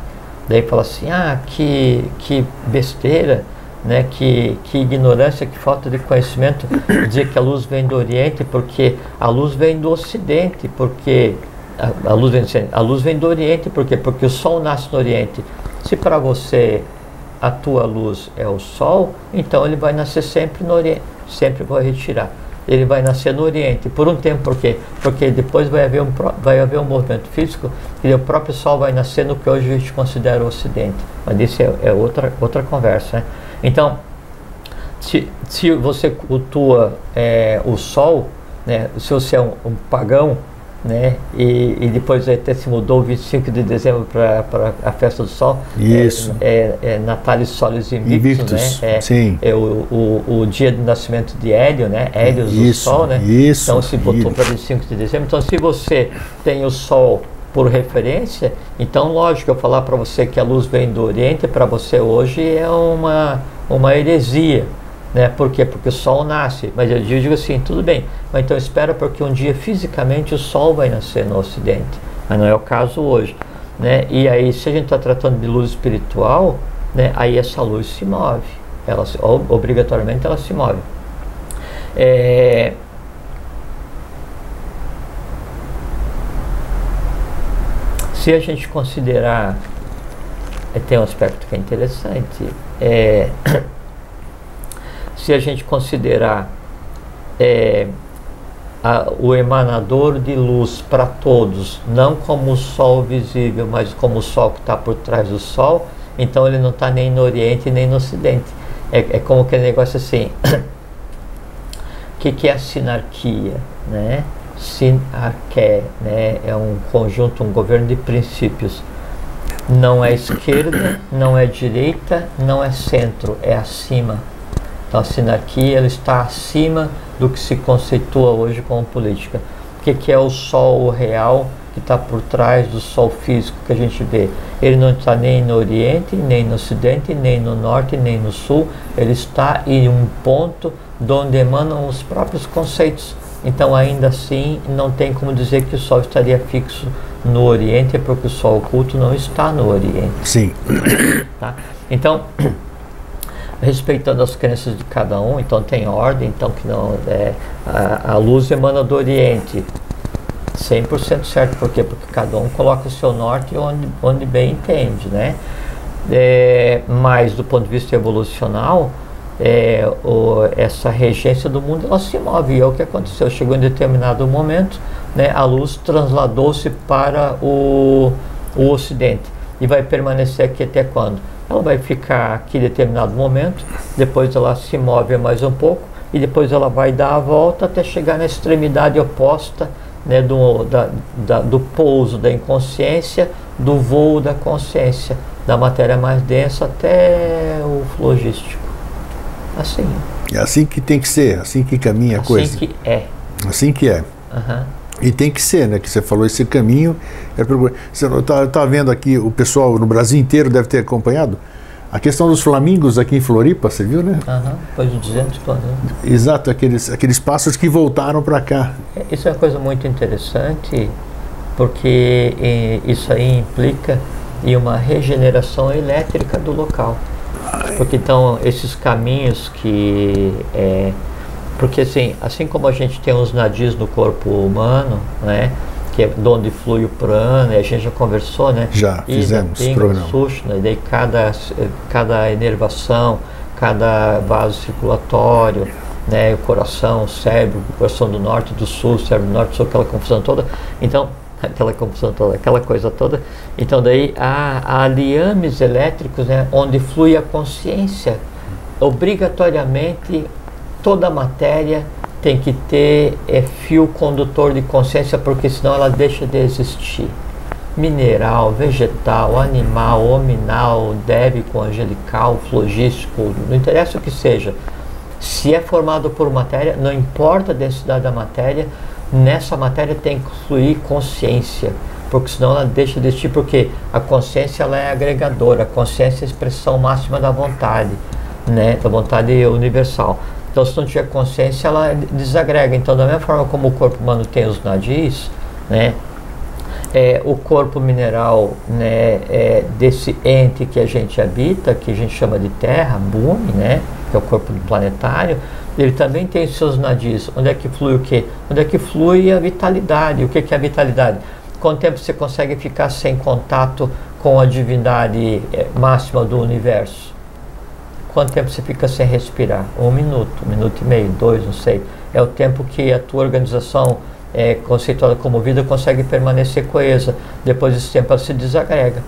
daí fala assim, ah, que, que besteira, né, que, que ignorância, que falta de conhecimento dizer que a luz vem do Oriente, porque a luz vem do Ocidente, porque a, luz vem, a luz vem do Oriente, por quê? Porque o Sol nasce no Oriente. Se para você a tua luz é o Sol, então ele vai nascer sempre no Oriente, sempre vai retirar. Ele vai nascer no Oriente, por um tempo, por quê? Porque depois vai haver um, vai haver um movimento físico e o próprio Sol vai nascer no que hoje a gente considera o Ocidente. Mas isso é, é outra, outra conversa. Né? Então, se, se você cultua é, o Sol, né, se você é um, um pagão, né? E, e, depois até se mudou 25 de dezembro para a festa do sol. Isso. É, é, é Natalis Solis Invictus, Invictus né? É, sim. É o, o, o, dia do nascimento de Hélio, né? Hélios do sol, né? Isso. Então se botou para 25 de dezembro. Então se você tem o sol por referência, então lógico eu falar para você que a luz vem do Oriente para você hoje é uma uma heresia. Né? Por quê? Porque o Sol nasce. Mas eu digo assim, tudo bem, mas então espera porque um dia fisicamente o Sol vai nascer no Ocidente. Mas não é o caso hoje. Né? E aí, se a gente está tratando de luz espiritual, né, aí essa luz se move. Ela, obrigatoriamente ela se move. É, se a gente considerar, é, tem um aspecto que é interessante, é, se a gente considerar é, a, o emanador de luz para todos, não como o sol visível, mas como o sol que está por trás do sol, então ele não está nem no Oriente nem no Ocidente. É, é como aquele negócio assim. O que, que é a sinarquia? Né? Sinarqué né? é um conjunto, um governo de princípios. Não é esquerda, não é direita, não é centro, é acima. Então a sinarquia ela está acima do que se conceitua hoje como política. O que, que é o sol real que está por trás do sol físico que a gente vê? Ele não está nem no Oriente, nem no Ocidente, nem no Norte, nem no Sul. Ele está em um ponto de onde emanam os próprios conceitos. Então, ainda assim, não tem como dizer que o Sol estaria fixo no Oriente, porque o Sol oculto não está no Oriente. Sim. Tá? Então, respeitando as crenças de cada um, então tem ordem, então que não é a, a luz emana do Oriente. 100% certo, por quê? Porque cada um coloca o seu norte onde, onde bem entende, né? É, mas do ponto de vista evolucional, é, o, essa regência do mundo ela se move. E é o que aconteceu. Chegou em determinado momento, né, a luz transladou-se para o, o Ocidente e vai permanecer aqui até quando? Ela vai ficar aqui determinado momento, depois ela se move mais um pouco e depois ela vai dar a volta até chegar na extremidade oposta né, do, da, da, do pouso da inconsciência, do voo da consciência, da matéria mais densa até o logístico. Assim. É assim que tem que ser, assim que caminha a assim coisa. Assim que é. Assim que é. Uhum. E tem que ser, né? Que você falou esse caminho. É você está tá vendo aqui, o pessoal no Brasil inteiro deve ter acompanhado. A questão dos flamingos aqui em Floripa, você viu, né? Aham, depois de 200 anos. Exato, aqueles, aqueles pássaros que voltaram para cá. É, isso é uma coisa muito interessante, porque eh, isso aí implica em uma regeneração elétrica do local. Porque então, esses caminhos que é, porque assim, assim como a gente tem os nadis no corpo humano, né? Que é de onde flui o prana, a gente já conversou, né? Já, Ida, fizemos pinga, programa. Sushna, e daí cada, cada enervação, cada vaso circulatório, né? O coração, o cérebro, o coração do norte, do sul, o cérebro do norte, do sul, aquela confusão toda. Então, aquela confusão toda, aquela coisa toda. Então daí há, há liames elétricos, né, onde flui a consciência. Obrigatoriamente toda matéria tem que ter é, fio condutor de consciência, porque senão ela deixa de existir. Mineral, vegetal, animal, hominal, débico, angelical, flogístico, não interessa o que seja. Se é formado por matéria, não importa a densidade da matéria, nessa matéria tem que fluir consciência, porque senão ela deixa de existir, porque a consciência ela é agregadora, a consciência é a expressão máxima da vontade, né, da vontade universal. Então, se não tiver consciência, ela desagrega. Então, da mesma forma como o corpo humano tem os nadis, né, é, o corpo mineral né, é, desse ente que a gente habita, que a gente chama de Terra, Bumi, né, que é o corpo planetário, ele também tem seus nadis. Onde é que flui o quê? Onde é que flui a vitalidade? O que, que é a vitalidade? Quanto tempo você consegue ficar sem contato com a divindade é, máxima do universo? Quanto tempo você fica sem respirar? Um minuto, um minuto e meio, dois, não sei. É o tempo que a tua organização é, conceituada como vida consegue permanecer coesa. Depois desse tempo ela se desagrega.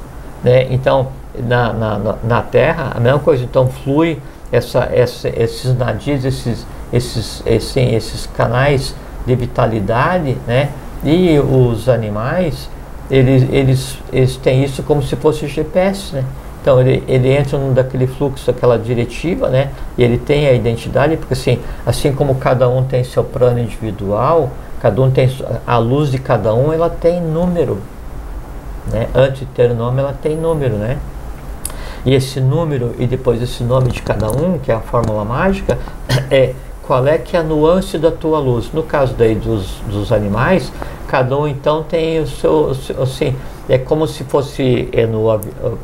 Né? Então, na, na, na Terra, a mesma coisa. Então, flui essa, essa, esses nadis, esses, esses, esses, esses canais de vitalidade, né? E os animais, eles, eles, eles têm isso como se fosse GPS, né? Então ele, ele entra num daquele fluxo, aquela diretiva, né? E ele tem a identidade, porque assim, assim como cada um tem seu plano individual, cada um tem a luz de cada um, ela tem número, né? Antes de ter nome, ela tem número, né? E esse número e depois esse nome de cada um, que é a fórmula mágica, é qual é que é a nuance da tua luz. No caso daí dos, dos animais, cada um então tem o seu, assim, é como se fosse é,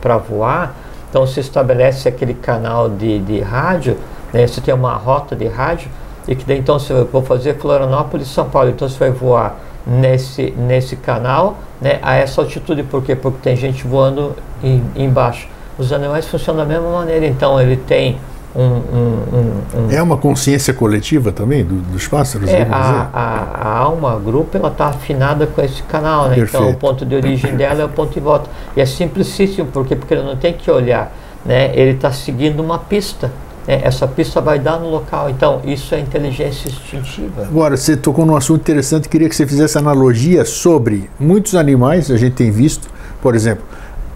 para voar, então se estabelece aquele canal de, de rádio, né, você tem uma rota de rádio, e que daí então você vou fazer Florianópolis, São Paulo, então você vai voar nesse, nesse canal, né, a essa altitude, por quê? Porque tem gente voando em, embaixo os animais funcionam da mesma maneira. Então, ele tem um. um, um, é uma consciência coletiva também do, dos pássaros? É, a, a, a, alma, grupo, ela está afinada com esse canal. Né? Então, o ponto de origem dela é o ponto de volta. E é simplicíssimo, porque, porque ele não tem que olhar. Né? Ele está seguindo uma pista. Né? Essa pista vai dar no local. Então, isso é inteligência instintiva. Agora, você tocou num assunto interessante. Queria que você fizesse analogia sobre muitos animais, a gente tem visto, por exemplo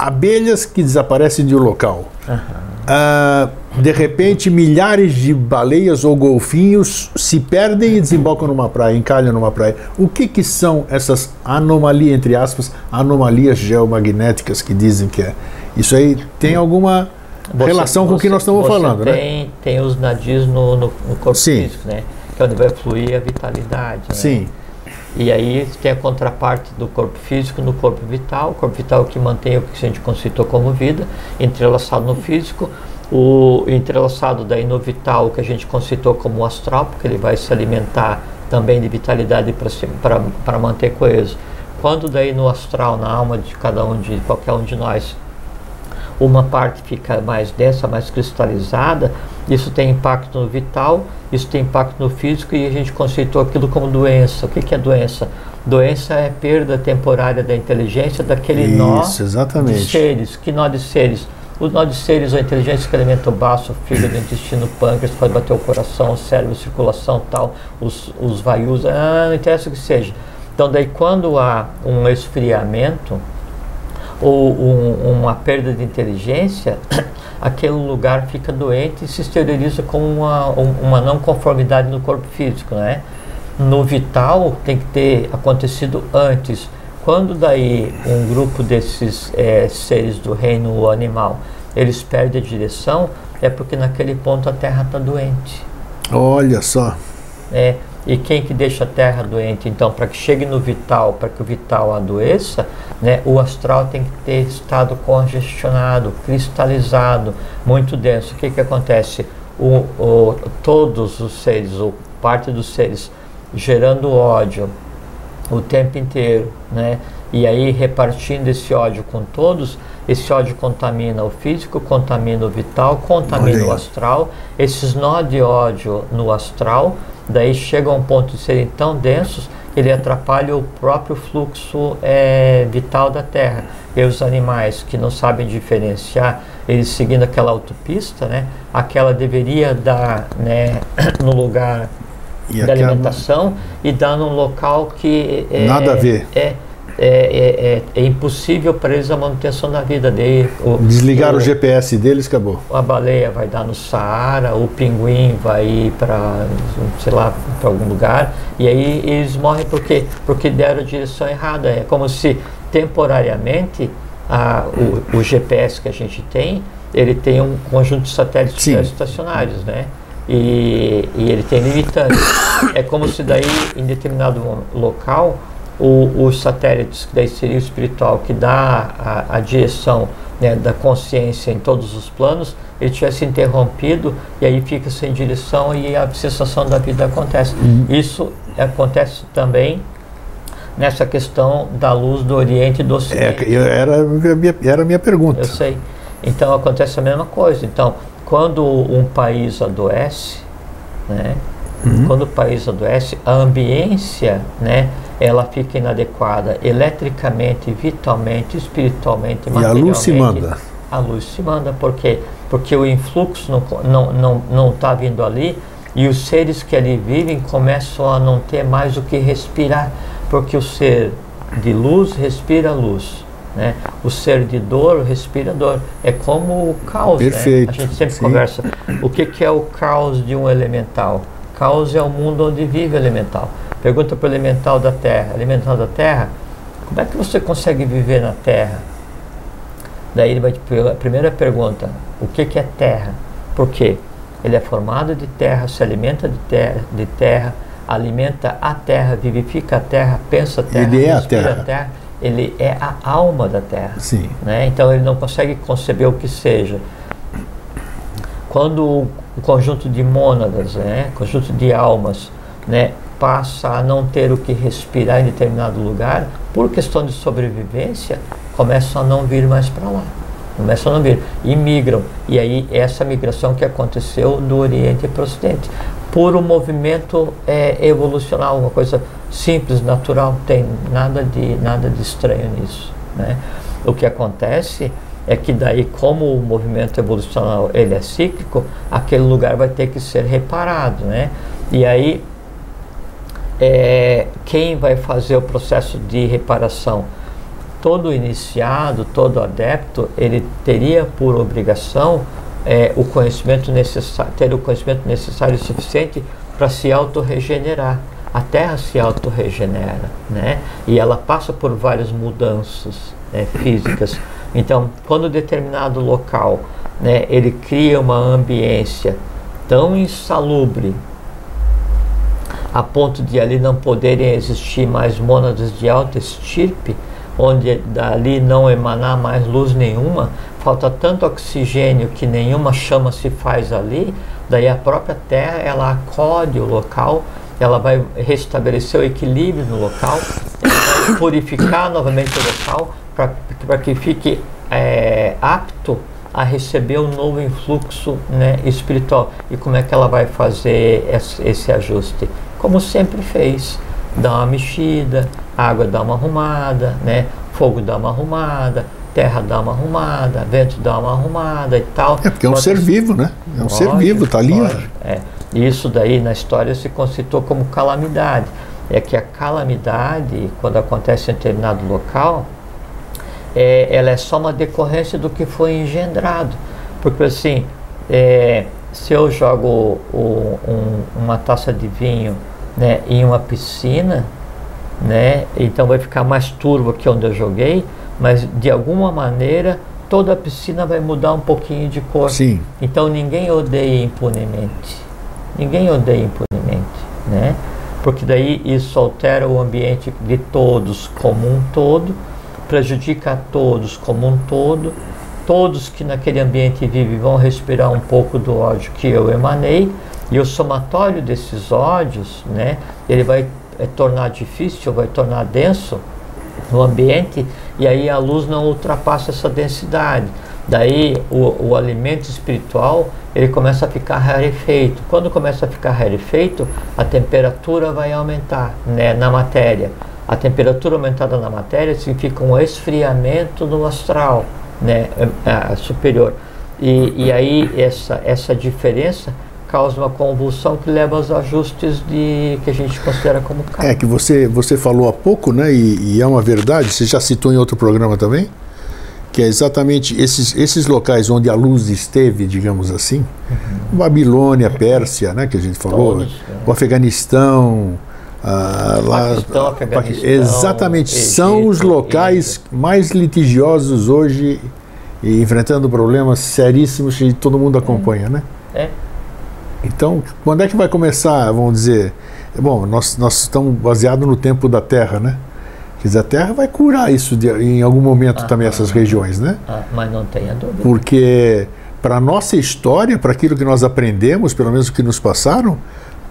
abelhas que desaparecem de um local. Uhum. Uh, de repente, milhares de baleias ou golfinhos se perdem e desembocam numa praia, encalham numa praia. O que, que são essas anomalias, entre aspas, anomalias geomagnéticas que dizem que é? Isso aí tem alguma você, relação com o que nós estamos falando, tem, né? Tem os nadis no, no, no corpo Sim. físico, né? Que é onde vai fluir a vitalidade. Né? Sim. E aí tem a contraparte do corpo físico no corpo vital, o corpo vital que mantém o que a gente conceitou como vida, entrelaçado no físico, o entrelaçado daí no vital que a gente conceitou como astral, porque ele vai se alimentar também de vitalidade para manter coeso. Quando daí no astral, na alma de cada um, de qualquer um de nós, uma parte fica mais densa, mais cristalizada, isso tem impacto no vital, isso tem impacto no físico e a gente conceitou aquilo como doença. O que, que é doença? Doença é perda temporária da inteligência daquele isso, nó exatamente. de seres. Que nó de seres? O nó de seres, a inteligência que alimenta o baço, o fígado, o intestino, o pâncreas, faz bater o coração, o cérebro, a circulação tal, os, os vaius, ah, não interessa o que seja. Então daí quando há um esfriamento, ou um, uma perda de inteligência, aquele lugar fica doente e se exterioriza como uma, uma não conformidade no corpo físico, né? No vital tem que ter acontecido antes. Quando daí um grupo desses é, seres do reino animal eles perdem a direção, é porque naquele ponto a Terra está doente. Olha só. É, e quem que deixa a terra doente? Então, para que chegue no vital, para que o vital adoeça, né, o astral tem que ter estado congestionado, cristalizado, muito denso. O que, que acontece? O, o, todos os seres, ou parte dos seres, gerando ódio o tempo inteiro, né? E aí repartindo esse ódio com todos, esse ódio contamina o físico, contamina o vital, contamina o astral. Esses nó de ódio no astral Daí chegam a um ponto de serem tão densos ele atrapalha o próprio fluxo é, vital da Terra. E os animais que não sabem diferenciar, eles seguindo aquela autopista, né, aquela deveria dar né, no lugar e da alimentação e dar num local que é, nada a ver. É, é, é, é, impossível para eles a manutenção da vida dele. O, Desligar o, o, GPS deles, acabou. A baleia vai dar no Saara, o pinguim vai ir para, sei lá, para algum lugar, e aí eles morrem porque, porque deram a direção errada. É como se temporariamente a, o, o GPS que a gente tem, ele tem um conjunto de satélites estacionários, né? E, e, ele tem limitantes. É como se daí, em determinado local, o, os satélites, que daí seria o espiritual, que dá a, a direção né, da consciência em todos os planos, ele tivesse interrompido e aí fica sem direção e a sensação da vida acontece. Uhum. Isso acontece também nessa questão da luz do Oriente e do Ocidente. É, era, era a minha pergunta. Eu sei. Então acontece a mesma coisa. Então, quando um país adoece, né, uhum. quando o país adoece, a ambiência, né, ela fica inadequada eletricamente, vitalmente, espiritualmente, materialmente. E a luz se manda. A luz se manda, por quê? Porque o influxo não está não, não, não tá vindo ali e os seres que ali vivem começam a não ter mais o que respirar, porque o ser de luz respira luz. Né? O ser de dor respira dor. É como o caos. Perfeito. Né? A gente sempre Sim. conversa. O que, que é o caos de um elemental? Caos é o mundo onde vive o elemental. Pergunta para o elemental da Terra. Elemental da Terra, como é que você consegue viver na Terra? Daí ele vai te a primeira pergunta, o que, que é Terra? Por quê? Ele é formado de terra, se alimenta de terra, de terra, alimenta a terra, vivifica a terra, pensa a terra, ele é a terra. a terra. Ele é a alma da terra. Sim. Né? Então ele não consegue conceber o que seja. Quando o conjunto de mônadas, né, conjunto de almas, né, passa a não ter o que respirar em determinado lugar, por questão de sobrevivência, começam a não vir mais para lá. Começam a não vir. E migram. E aí, essa migração que aconteceu do Oriente para o Ocidente. Por um movimento é, evolucional, uma coisa simples, natural, tem nada de, nada de estranho nisso. Né? O que acontece é que daí, como o movimento evolucional ele é cíclico, aquele lugar vai ter que ser reparado. Né? E aí é, quem vai fazer o processo de reparação? Todo iniciado, todo adepto, ele teria por obrigação é, o conhecimento necessário, ter o conhecimento necessário e suficiente para se autorregenerar. A Terra se autorregenera, né? E ela passa por várias mudanças né, físicas. Então, quando determinado local, né, ele cria uma ambiência tão insalubre, a ponto de ali não poderem existir mais mônadas de alta estirpe, onde dali não emanar mais luz nenhuma, falta tanto oxigênio que nenhuma chama se faz ali, daí a própria Terra ela acode o local, ela vai restabelecer o equilíbrio no local, purificar novamente o local para que fique é, apto a receber um novo influxo né, espiritual. E como é que ela vai fazer esse ajuste? Como sempre fez. Dá uma mexida, água dá uma arrumada, né? fogo dá uma arrumada, terra dá uma arrumada, vento dá uma arrumada e tal. É porque é um ser vivo, né? É um lógico, ser vivo, está ali. É. Isso daí na história se concitou como calamidade. É que a calamidade, quando acontece em determinado local, é, ela é só uma decorrência do que foi engendrado. Porque assim, é, se eu jogo o, um, uma taça de vinho né, em uma piscina, né, então vai ficar mais turvo que onde eu joguei, mas de alguma maneira toda a piscina vai mudar um pouquinho de cor. Sim. Então ninguém odeia impunemente. Ninguém odeia impunemente, né? Porque daí isso altera o ambiente de todos como um todo, prejudica a todos como um todo todos que naquele ambiente vivem vão respirar um pouco do ódio que eu emanei, e o somatório desses ódios, né, ele vai é, tornar difícil, vai tornar denso no ambiente, e aí a luz não ultrapassa essa densidade. Daí o, o alimento espiritual ele começa a ficar rarefeito. Quando começa a ficar rarefeito, a temperatura vai aumentar né, na matéria. A temperatura aumentada na matéria significa um esfriamento no astral né, é, é, superior. E, e aí essa, essa diferença causa uma convulsão que leva aos ajustes de que a gente considera como karma. É que você você falou há pouco, né? E, e, é uma verdade. Você já citou em outro programa também, que é exatamente esses esses locais onde a luz esteve, digamos assim, uhum. Babilônia, Pérsia, né? Que a gente falou, Todos, o Afeganistão. Ah, lá, Paquistão, Afeganistão, exatamente, Egito, são os locais Egito. mais litigiosos hoje e enfrentando problemas seríssimos que todo mundo acompanha, é. né? É. Então, quando é que vai começar, vamos dizer, bom, nós, nós estamos baseados no tempo da Terra, né? Quer dizer, a Terra vai curar isso de, em algum momento ah, também, essas regiões, né? Ah, mas não tenha dúvida. Porque para a nossa história, para aquilo que nós aprendemos, pelo menos o que nos passaram,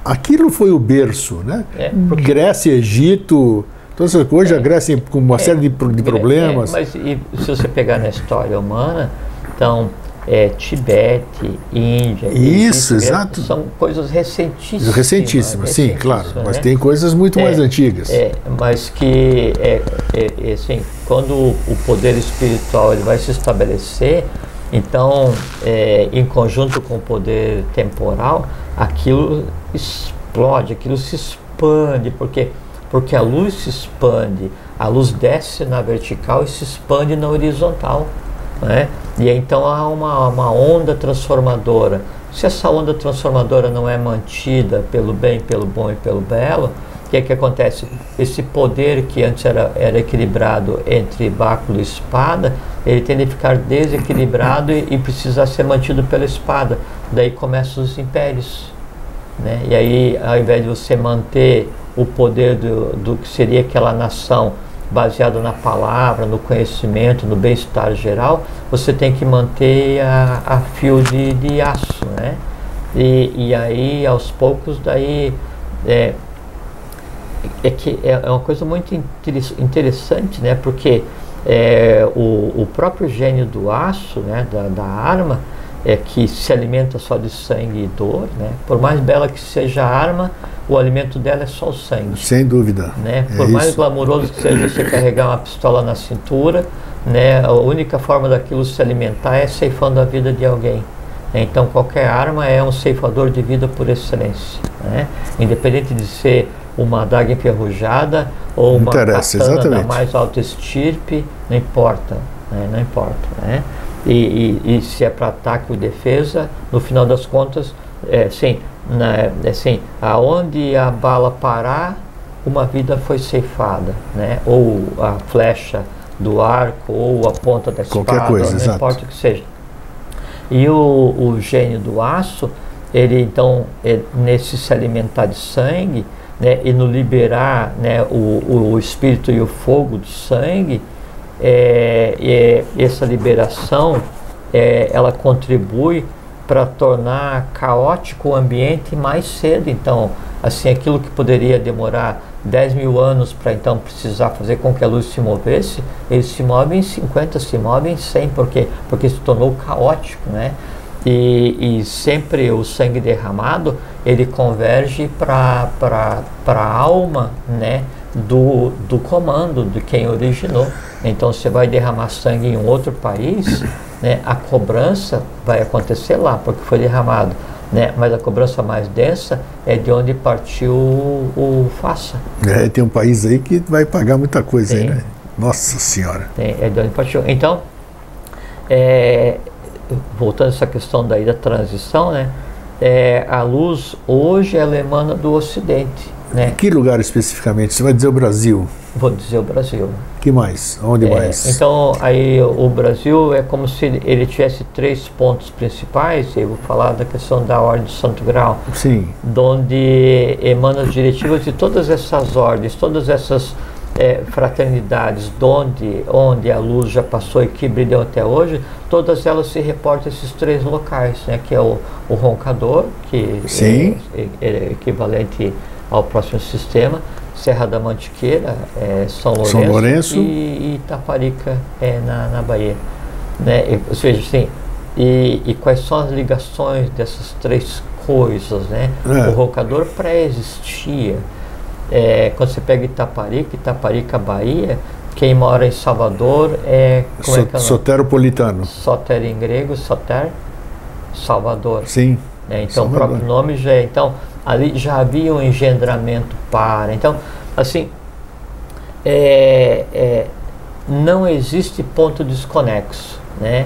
aquilo foi o berço, né? É, porque... Grécia, Egito, todas essas coisas, é, a Grécia com uma é, série de, de problemas. É, mas se você pegar na história humana, então é, Tibete, Índia. Isso, exato. São coisas recentíssimas. Recentíssimas, sim, claro. Né? Mas tem coisas muito é, mais antigas. É, mas que, é, é, é, assim, quando o poder espiritual ele vai se estabelecer, então, é, em conjunto com o poder temporal, aquilo explode, aquilo se expande, porque, porque a luz se expande, a luz desce na vertical e se expande na horizontal. Né? E então há uma, uma onda transformadora. Se essa onda transformadora não é mantida pelo bem, pelo bom e pelo belo, o que é que acontece? Esse poder que antes era, era equilibrado entre báculo e espada, ele tende a ficar desequilibrado e, e precisa ser mantido pela espada. Daí começam os impérios. Né? E aí, ao invés de você manter o poder do, do que seria aquela nação baseado na palavra, no conhecimento, no bem-estar geral, você tem que manter a, a fio de, de aço, né? E, e aí, aos poucos, daí é, é que é, é uma coisa muito interessante, né? Porque é, o, o próprio gênio do aço, né? Da, da arma, é que se alimenta só de sangue e dor, né? Por mais bela que seja a arma, o alimento dela é só o sangue. Sem dúvida. Né? É Por é mais isso. glamouroso que seja você carregar uma pistola na cintura, né? A única forma daquilo se alimentar é ceifando a vida de alguém. Então qualquer arma é um ceifador de vida por excelência, né? Independente de ser uma adaga enferrujada ou uma Interessa, katana da mais alta estirpe, não importa, né? não importa, né? E, e, e se é para ataque ou defesa, no final das contas, é, sim, né, assim, aonde a bala parar, uma vida foi ceifada, né? Ou a flecha do arco, ou a ponta da espada, Qualquer coisa, não exato. importa o que seja. E o, o gênio do aço, ele então, ele, nesse se alimentar de sangue, né, e no liberar né, o, o espírito e o fogo do sangue, é, é, essa liberação, é, ela contribui para tornar caótico o ambiente mais cedo. Então, assim, aquilo que poderia demorar 10 mil anos para então precisar fazer com que a luz se movesse, ele se move em 50, se move em 100, por quê? Porque se tornou caótico, né? E, e sempre o sangue derramado, ele converge para a alma, né? Do, do comando, de quem originou. Então, você vai derramar sangue em um outro país, né, a cobrança vai acontecer lá, porque foi derramado. Né, mas a cobrança mais densa é de onde partiu o, o faça. É, tem um país aí que vai pagar muita coisa tem, aí, né? Nossa Senhora. Tem, é de onde partiu. Então, é, voltando a essa questão daí da transição, né? É, a luz hoje ela emana do Ocidente. Né? Que lugar especificamente? Você vai dizer o Brasil? Vou dizer o Brasil. Que mais? Onde é, mais? Então, aí o Brasil é como se ele tivesse três pontos principais. Eu vou falar da questão da Ordem do Santo Grau. Sim. Onde emana as diretivas de todas essas ordens, todas essas é, fraternidades, onde, onde a luz já passou e que brilham até hoje, todas elas se reportam a esses três locais, né? Que é o, o Roncador, que Sim. É, é, é equivalente ao próximo sistema, Serra da Mantiqueira, é, São Lourenço, São Lourenço. E, e Itaparica é, na, na Bahia. Né? Ou seja, assim, E, e quais são as ligações dessas três coisas, né? É. O rocador pré-existia. É, quando você pega Itaparica, Itaparica, Bahia, quem mora em Salvador é. Como So, é que é o soteropolitano. Soter em grego, Soter, Salvador. Sim. né? Então o Salvador. próprio nome já é. Então ali já havia um engendramento para. Então, assim, é, é, não existe ponto desconexo, né?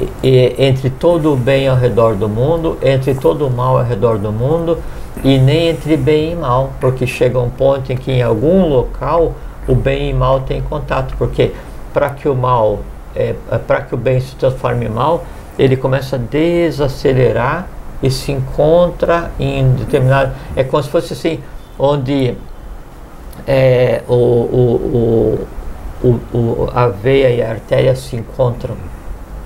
E- e- entre todo o bem ao redor do mundo, entre todo o mal ao redor do mundo, e nem entre bem e mal, porque chega um ponto em que em algum local o bem e mal têm contato, porque para que o mal, é, para que o bem se transforme em mal, ele começa a desacelerar e se encontra em determinado, é como se fosse assim, onde é, o, o, o, o, a veia e a artéria se encontram,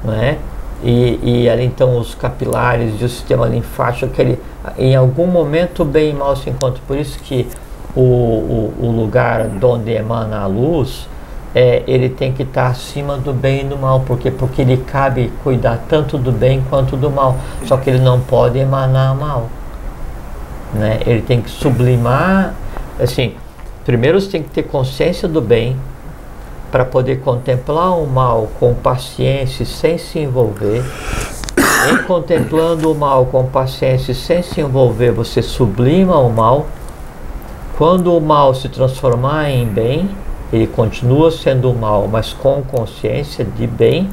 não é? E, e ali então os capilares e o sistema linfático, aquele, em algum momento bem e mal se encontram. Por isso que o, o, o lugar de onde emana a luz, é, ele tem que estar acima do bem e do mal, porque porque ele cabe cuidar tanto do bem quanto do mal. Só que ele não pode emanar mal né? Ele tem que sublimar, assim, primeiro você tem que ter consciência do bem para poder contemplar o mal com paciência sem se envolver. Em contemplando o mal com paciência sem se envolver, você sublima o mal. Quando o mal se transformar em bem, ele continua sendo mal, mas com consciência de bem.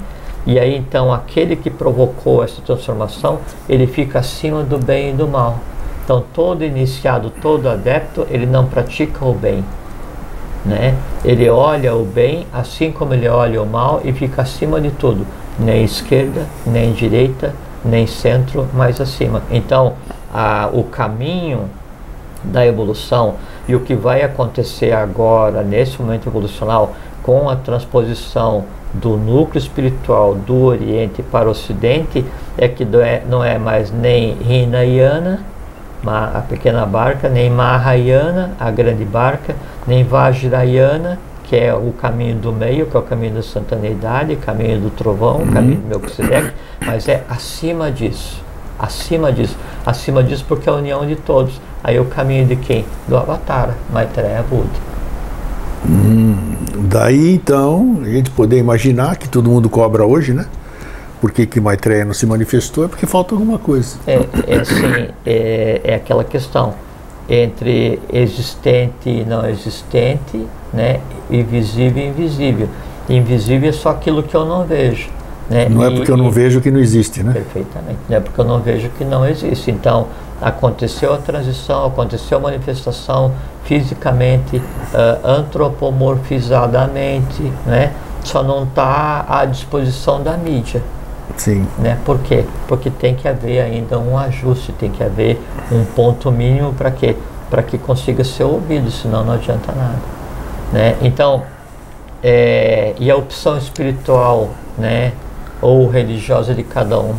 E aí então aquele que provocou essa transformação, ele fica acima do bem e do mal. Então todo iniciado, todo adepto, ele não pratica o bem, né? Ele olha o bem assim como ele olha o mal e fica acima de tudo, nem esquerda, nem direita, nem centro, mas acima. Então a, o caminho da evolução e o que vai acontecer agora nesse momento evolucional com a transposição do núcleo espiritual do Oriente para o Ocidente é que não é, é mais nem Hinayana, a pequena barca, nem Mahayana, a grande barca, nem Vajrayana, que é o caminho do meio, que é o caminho da santaneidade, caminho do trovão, o caminho do Melquisedeque, mas é acima disso, acima disso, acima disso porque é a união de todos. Aí o caminho de quem? Do Avatar, Maitreya Buda. Daí então a gente poder imaginar que todo mundo cobra hoje, né? Por que, que Maitreya não se manifestou? É porque falta alguma coisa. É, é assim, é, é aquela questão entre existente e não existente, né? E visível e invisível. Invisível é só aquilo que eu não vejo. Né? Não é E- porque eu não e- vejo que não existe, né? Perfeitamente. Não é porque eu não vejo que não existe. Então, aconteceu a transição, aconteceu a manifestação fisicamente, ah, antropomorfizadamente, né? Só não está à disposição da mídia. Sim. Né? Por quê? Porque tem que haver ainda um ajuste, tem que haver um ponto mínimo para quê? Para que consiga ser ouvido, senão não adianta nada. Né? Então, é, e a opção espiritual né, ou religiosa de cada um.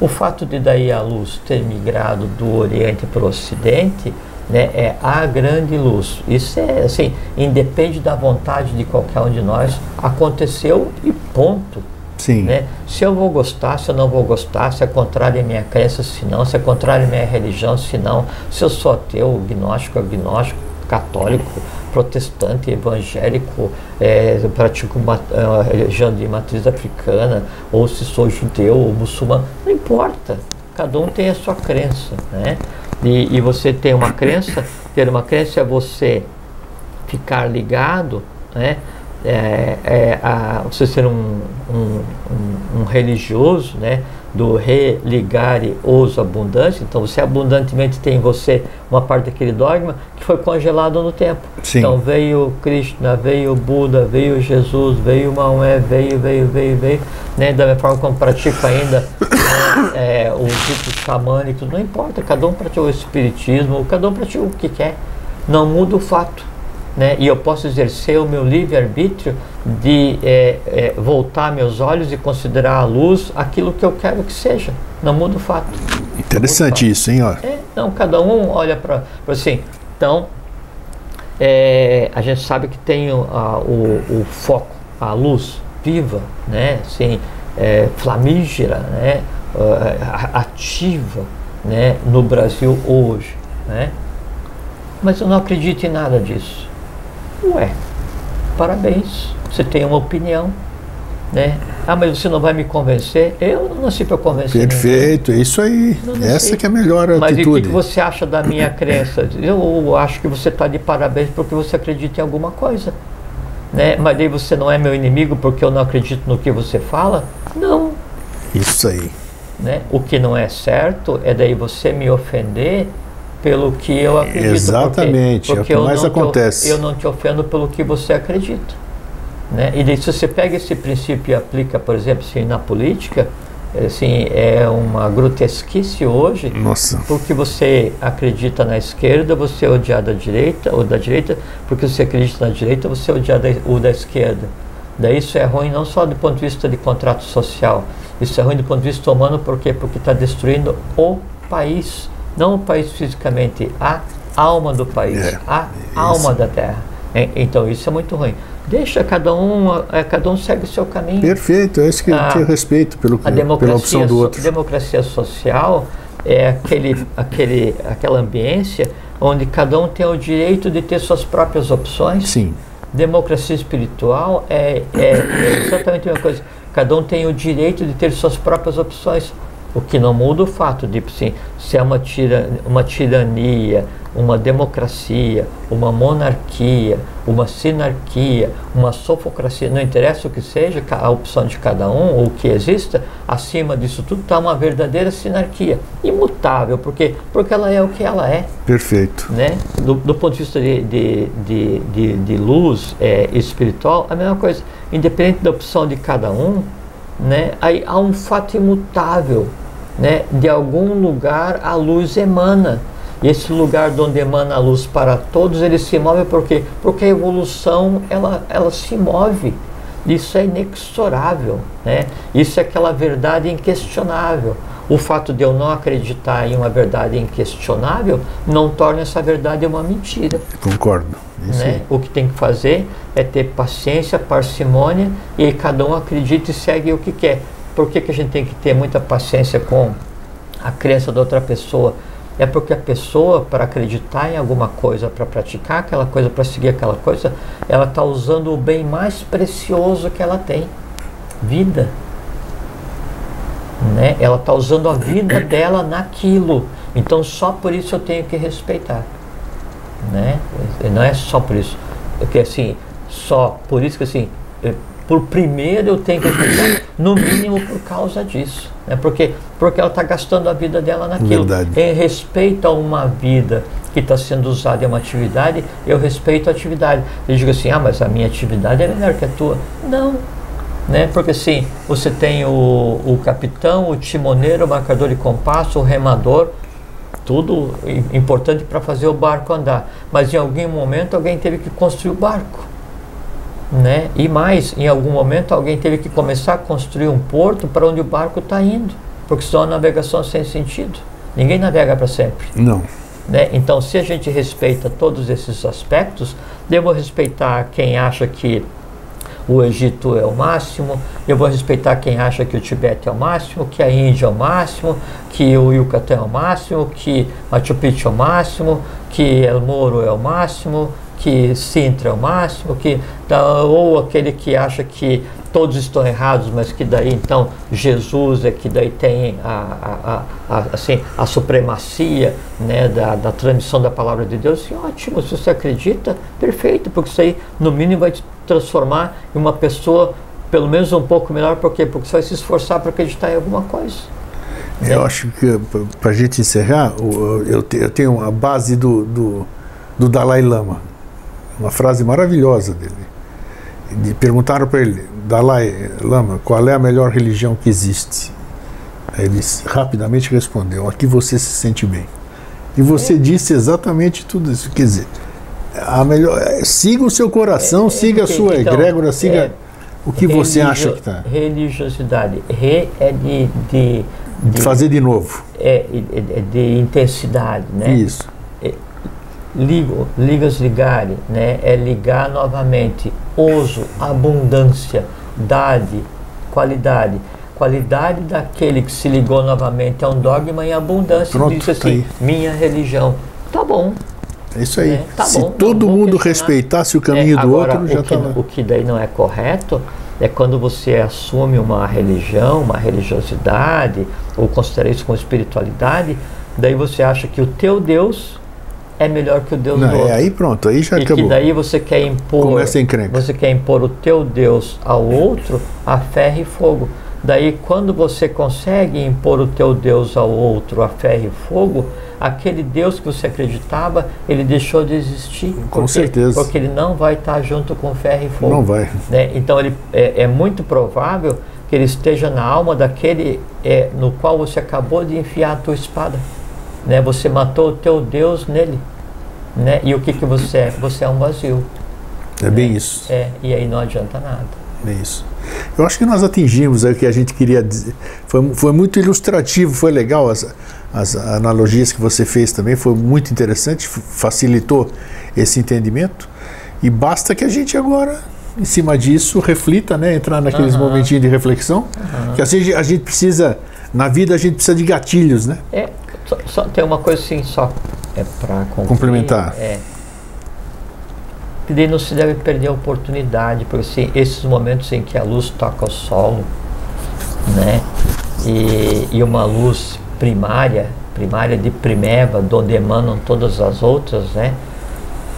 O fato de daí a luz ter migrado do Oriente para o Ocidente né, é a grande luz. Isso é assim, independe da vontade de qualquer um de nós, aconteceu e ponto. Sim. Né? Se eu vou gostar, se eu não vou gostar, se é contrário à minha crença, se não, se é contrário à minha religião, se não, se eu sou ateu, gnóstico, agnóstico, católico, protestante, evangélico, é, pratico uma eh, religião de matriz africana, ou se sou judeu ou muçulmano, não importa. Cada um tem a sua crença, né? E, e você tem uma crença, ter uma crença é você ficar ligado, né? É, é, a, você ser um, um, um, um religioso, né? Do religare os abundantes, então você abundantemente tem em você uma parte daquele dogma que foi congelado no tempo. Sim. Então veio Krishna, veio Buda, veio Jesus, veio Maomé, veio, veio, veio, veio, né? Da mesma forma como pratico ainda né, é, o rito xamânico, não importa, cada um pratica o espiritismo, cada um pratica o que quer, não muda o fato. Né? E eu posso exercer o meu livre-arbítrio de é, é, voltar meus olhos e considerar a luz aquilo que eu quero que seja. Não muda o fato. Interessante isso, hein? Ó. É, não, cada um olha para assim. Então, é, a gente sabe que tem o, a- o, o foco, a luz viva, né? Assim, é, flamígera, né, ativa né, no Brasil hoje. Né? Mas eu não acredito em nada disso. Ué, parabéns, você tem uma opinião. Né? Ah, mas você não vai me convencer? Eu não nasci para convencer. Perfeito, ninguém. é isso aí. Essa que é a melhor mas atitude. Mas o que você acha da minha crença? Eu acho que você está de parabéns porque você acredita em alguma coisa. Né? Mas daí você não é meu inimigo porque eu não acredito no que você fala? Não. Isso aí. Né? O que não é certo é daí você me ofender pelo que eu acredito. Exatamente, porque, porque é o que mais acontece. Te, eu não te ofendo pelo que você acredita. Né? E daí, se você pega esse princípio e aplica, por exemplo, assim, na política, assim, é uma grotesquice hoje, Nossa. porque você acredita na esquerda, você é odiado da direita, ou da direita, porque você acredita na direita, você é odiado o da esquerda. Daí isso é ruim não só do ponto de vista de contrato social, isso é ruim do ponto de vista humano, por quê? Porque está destruindo o país, não o país fisicamente, a alma do país, é, a alma da terra. Então isso é muito ruim. Deixa cada um, é, cada um segue o seu caminho. Perfeito, é isso que eu respeito pelo, pela opção do outro. A democracia social é aquele, aquele, aquela ambiência onde cada um tem o direito de ter suas próprias opções. Sim. Democracia espiritual é, é, é exatamente a mesma coisa. Cada um tem o direito de ter suas próprias opções. O que não muda o fato de, sim, se é uma, tira, uma tirania, uma democracia, uma monarquia, uma sinarquia, uma sofocracia, não interessa o que seja, a opção de cada um ou o que exista, acima disso tudo está uma verdadeira sinarquia, imutável, porque, porque ela é o que ela é. Perfeito. Né? Do, do ponto de vista de, de, de, de, de luz é, espiritual, a mesma coisa. Independente da opção de cada um, né, aí há um fato imutável. Né? De algum lugar a luz emana. E esse lugar onde emana a luz para todos, ele se move por quê? Porque a evolução, ela, ela se move. Isso é inexorável, né? Isso é aquela verdade inquestionável. O fato de eu não acreditar em uma verdade inquestionável não torna essa verdade uma mentira. Concordo. Né? O que tem que fazer é ter paciência, parcimônia e cada um acredita e segue o que quer. Por que, que a gente tem que ter muita paciência com a crença da outra pessoa? é porque a pessoa, para acreditar em alguma coisa, para praticar aquela coisa, para seguir aquela coisa, ela está usando o bem mais precioso que ela tem: vida. Né? Ela está usando a vida dela naquilo. Então, só por isso eu tenho que respeitar. Né? Não é só por isso. Porque assim, só por isso que assim, por primeiro eu tenho que respeitar, no mínimo por causa disso. Né? Porque, porque ela está gastando a vida dela naquilo. Verdade. Em respeito a uma vida que está sendo usada em uma atividade, eu respeito a atividade. Eu digo assim, ah, mas a minha atividade é melhor que a tua. Não. Né? Porque assim, você tem o, o capitão, o timoneiro, o marcador de compasso, o remador, tudo importante para fazer o barco andar. Mas em algum momento alguém teve que construir o barco né? E mais, em algum momento alguém teve que começar a construir um porto para onde o barco está indo, porque senão a navegação é sem sentido. Ninguém navega para sempre. Não. Né? Então, se a gente respeita todos esses aspectos, devo respeitar quem acha que o Egito é o máximo, eu vou respeitar quem acha que o Tibete é o máximo, que a Índia é o máximo, que o Yucatán é o máximo, que Machu Picchu é o máximo, que El Moro é o máximo, que Sintra é o máximo, que, ou aquele que acha que todos estão errados, mas que daí então Jesus é que daí tem a, a, a assim, a supremacia né, da, da transmissão da palavra de Deus. Ótimo, se você acredita, perfeito, porque isso aí no mínimo vai te transformar em uma pessoa pelo menos um pouco melhor, por quê? Porque você vai se esforçar para acreditar em alguma coisa. Eu acho que, para a gente encerrar, eu tenho a base do, do, do Dalai Lama uma frase maravilhosa dele. De, perguntaram para ele, Dalai Lama, qual é a melhor religião que existe? Ele rapidamente respondeu: a que você se sente bem. E você é. disse exatamente tudo isso. Quer dizer, a melhor, é, siga o seu coração, é, siga a sua então, egrégora, siga é, o que religio, você acha que está. Religiosidade. Re é de, de, de, fazer de novo. É, é de intensidade, né? Isso ligo, ligas ligare, né? É ligar novamente. Uso, abundância, dade, qualidade. qualidade daquele que se ligou novamente a um dogma em abundância. Pronto, diz tá assim, aí. minha religião. Tá bom. É isso aí. É, tá Se bom, todo não vou mundo respeitasse o caminho É, do agora, outro, já o que, está lá. o que daí não é correto é quando você assume uma religião, uma religiosidade, ou considera isso como espiritualidade, daí você acha que o teu Deus é melhor que o Deus Não, do outro. é, aí pronto, aí já e acabou. que daí você quer impor Começa a encrenca. você quer impor o teu Deus ao outro a ferro e fogo. Daí quando você consegue impor o teu Deus ao outro a ferro e fogo, aquele Deus que você acreditava, ele deixou de existir. Com porque, certeza. Porque ele não vai estar junto com ferro e fogo. Não vai. né? Então ele, é, é muito provável que ele esteja na alma daquele é, no qual você acabou de enfiar a tua espada. Né? Você matou o teu Deus nele. Né? E o que, que você é? Você é um vazio. É bem isso. É, e aí não adianta nada. É isso. Eu acho que nós atingimos o que a gente queria dizer. Foi, foi muito ilustrativo, foi legal as, as analogias que você fez também, foi muito interessante, facilitou esse entendimento. E basta que a gente agora, em cima disso, reflita, né? Entrar naqueles Aham. momentinhos de reflexão. Que assim a gente precisa, na vida a gente precisa de gatilhos, né? É, só, só tem uma coisa assim, só é para Complementar. É. Que daí não se deve perder a oportunidade, porque assim, esses momentos em que a luz toca o solo, né? E, e uma luz primária, primária de primeva, de onde emanam todas as outras, né?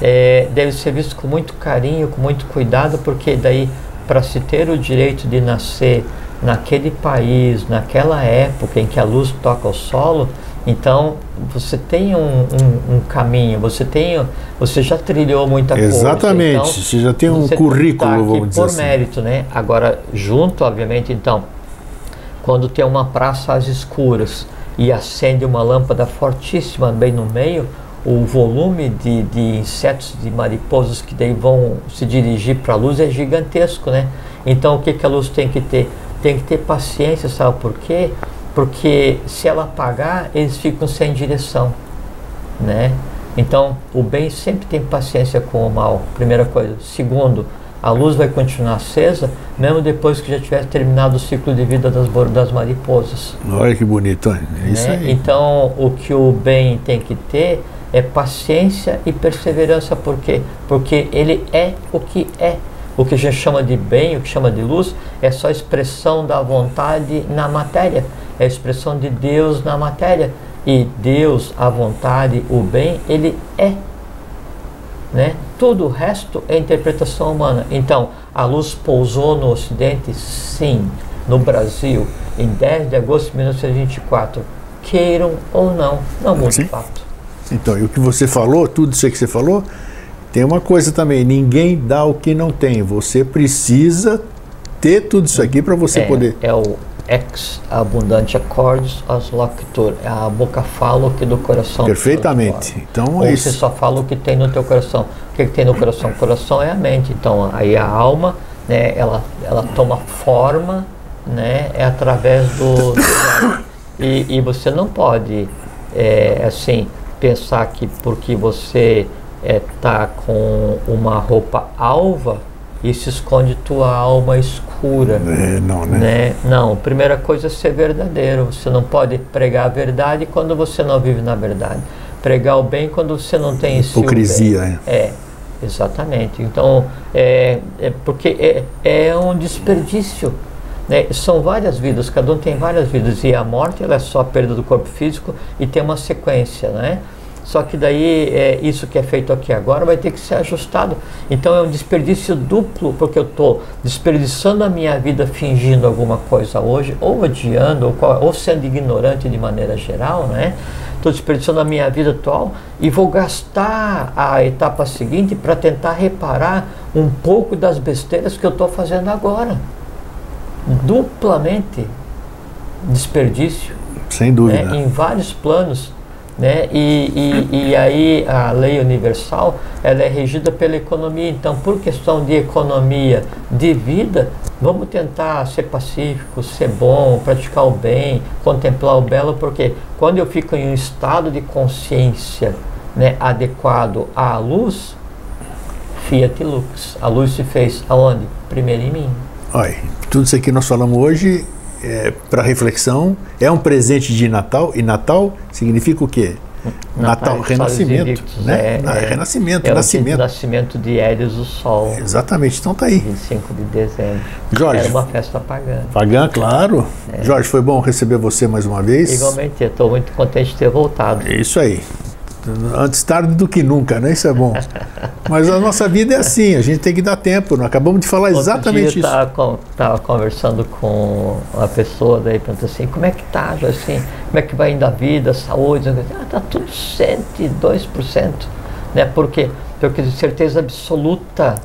É, deve ser visto com muito carinho, com muito cuidado, porque daí, para se ter o direito de nascer naquele país, naquela época em que a luz toca o solo, então você tem um, um- um caminho, você tem, você já trilhou muita coisa. Exatamente. então, Você já tem um você currículo, tá vamos dizer por assim. mérito, né? Agora, junto, obviamente, então, quando tem uma praça às escuras e acende uma lâmpada fortíssima bem no meio, o volume de, de insetos, de mariposas que daí vão se dirigir para a luz é gigantesco, né? Então, o que, que a luz tem que ter? Tem que ter paciência, sabe por quê? Porque se ela apagar, eles ficam sem direção, né? Então, o bem sempre tem paciência com o mal, primeira coisa. Segundo, a luz vai continuar acesa, mesmo depois que já tiver terminado o ciclo de vida das, das mariposas. Olha que bonito, hein? é isso né? aí. Então, o que o bem tem que ter é paciência e perseverança, por quê? Porque ele é o que é. O que a gente chama de bem, o que chama de luz, é só expressão da vontade na matéria, é a expressão de Deus na matéria. E Deus, a vontade, o bem, ele é. Né? Tudo o resto é interpretação humana. Então, a luz pousou no Ocidente? Sim. No Brasil, em 10 de agosto de 1924. Queiram ou não, não muda o fato. Então, e o que você falou, tudo isso que você falou, tem uma coisa também: ninguém dá o que não tem. Você precisa ter tudo isso aqui para você é, poder. é o ex abundante accordes as locutor. É a boca fala o que do coração. Perfeitamente. Então Ou é você isso. só fala o que tem no teu coração. O que, que tem no coração? O coração é a mente. Então aí a alma, né, ela, ela toma forma, né, é através do. do- e, e você não pode, é, assim, pensar que porque você está com uma roupa alva, isso esconde tua alma escura É, não, né? né? Não, primeira coisa é ser verdadeiro. Você não pode pregar a verdade quando você não vive na verdade. Pregar o bem quando você não tem em si o bem. Hipocrisia, É, exatamente. Então, é, é porque é, é um desperdício. Né? São várias vidas, cada um tem várias vidas. E a morte ela é só a perda do corpo físico e tem uma sequência, né? Só que daí é, isso que é feito aqui agora vai ter que ser ajustado. Então é um desperdício duplo, porque eu estou desperdiçando a minha vida fingindo alguma coisa hoje, ou adiando, ou, ou sendo ignorante de maneira geral, né? Estou desperdiçando a minha vida atual e vou gastar a etapa seguinte para tentar reparar um pouco das besteiras que eu estou fazendo agora. Duplamente desperdício Sem dúvida. né, em vários planos. Né? E, e, e aí a lei universal ela é regida pela economia. Então, por questão de economia de vida, vamos tentar ser pacífico, ser bom, praticar o bem, contemplar o belo, porque quando eu fico em um estado de consciência né, adequado à luz, Fiat Lux. A luz se fez aonde? Primeiro em mim. Olha, tudo isso aqui nós falamos hoje é, para reflexão. É um presente de Natal e Natal significa o quê? Natal, renascimento, Invictus, né? É, Na- é, renascimento, é o nascimento. nascimento de Hélios do Sol, Exatamente, então tá aí. 25 de dezembro. Jorge. Era uma festa pagã. Pagã, claro. Jorge, foi bom receber você mais uma vez. É. Igualmente, eu estou muito contente de ter voltado. É isso aí. Antes tarde do que nunca, né? Isso é bom. Mas a nossa vida é assim, a gente tem que dar tempo. Nós acabamos de falar exatamente Outro dia isso. eu tava, tava conversando com uma pessoa, daí perguntou assim, como é que tá, assim, como é que vai indo a vida, a saúde? Ah, tá tudo 102%. Né? Por quê? Porque eu tenho certeza absoluta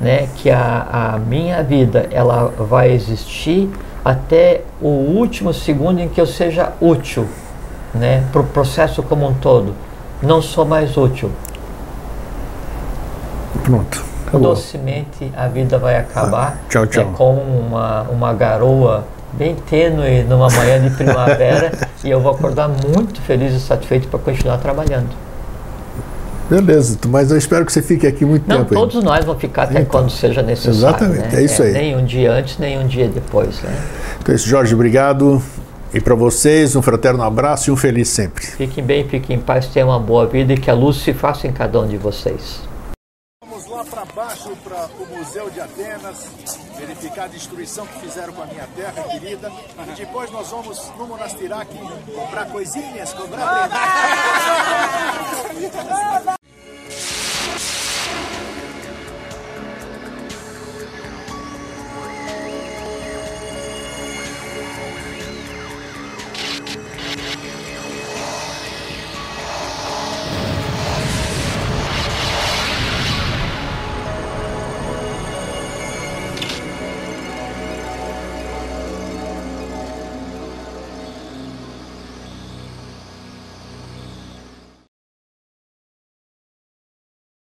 né, que a, a minha vida ela vai existir até o último segundo em que eu seja útil né, para o processo como um todo. Não sou mais útil. Pronto. Acabou. docemente a vida vai acabar. Ah, tchau, tchau. É como uma, uma garoa bem tênue numa manhã de primavera e eu vou acordar muito feliz e satisfeito para continuar trabalhando. Beleza, mas eu espero que você fique aqui muito Não, tempo. ainda. todos nós vamos ficar até Então, quando seja necessário. exatamente, né? é isso aí. Nem um dia antes, nem um dia depois. Né? Então é isso, Jorge, obrigado. E para vocês, um fraterno abraço e um feliz sempre. Fiquem bem, fiquem em paz, tenham uma boa vida e que a luz se faça em cada um de vocês. Vamos lá para baixo, para o Museu de Atenas, verificar a destruição que fizeram com a minha terra querida. E depois nós vamos no Monastirac comprar coisinhas, comprar.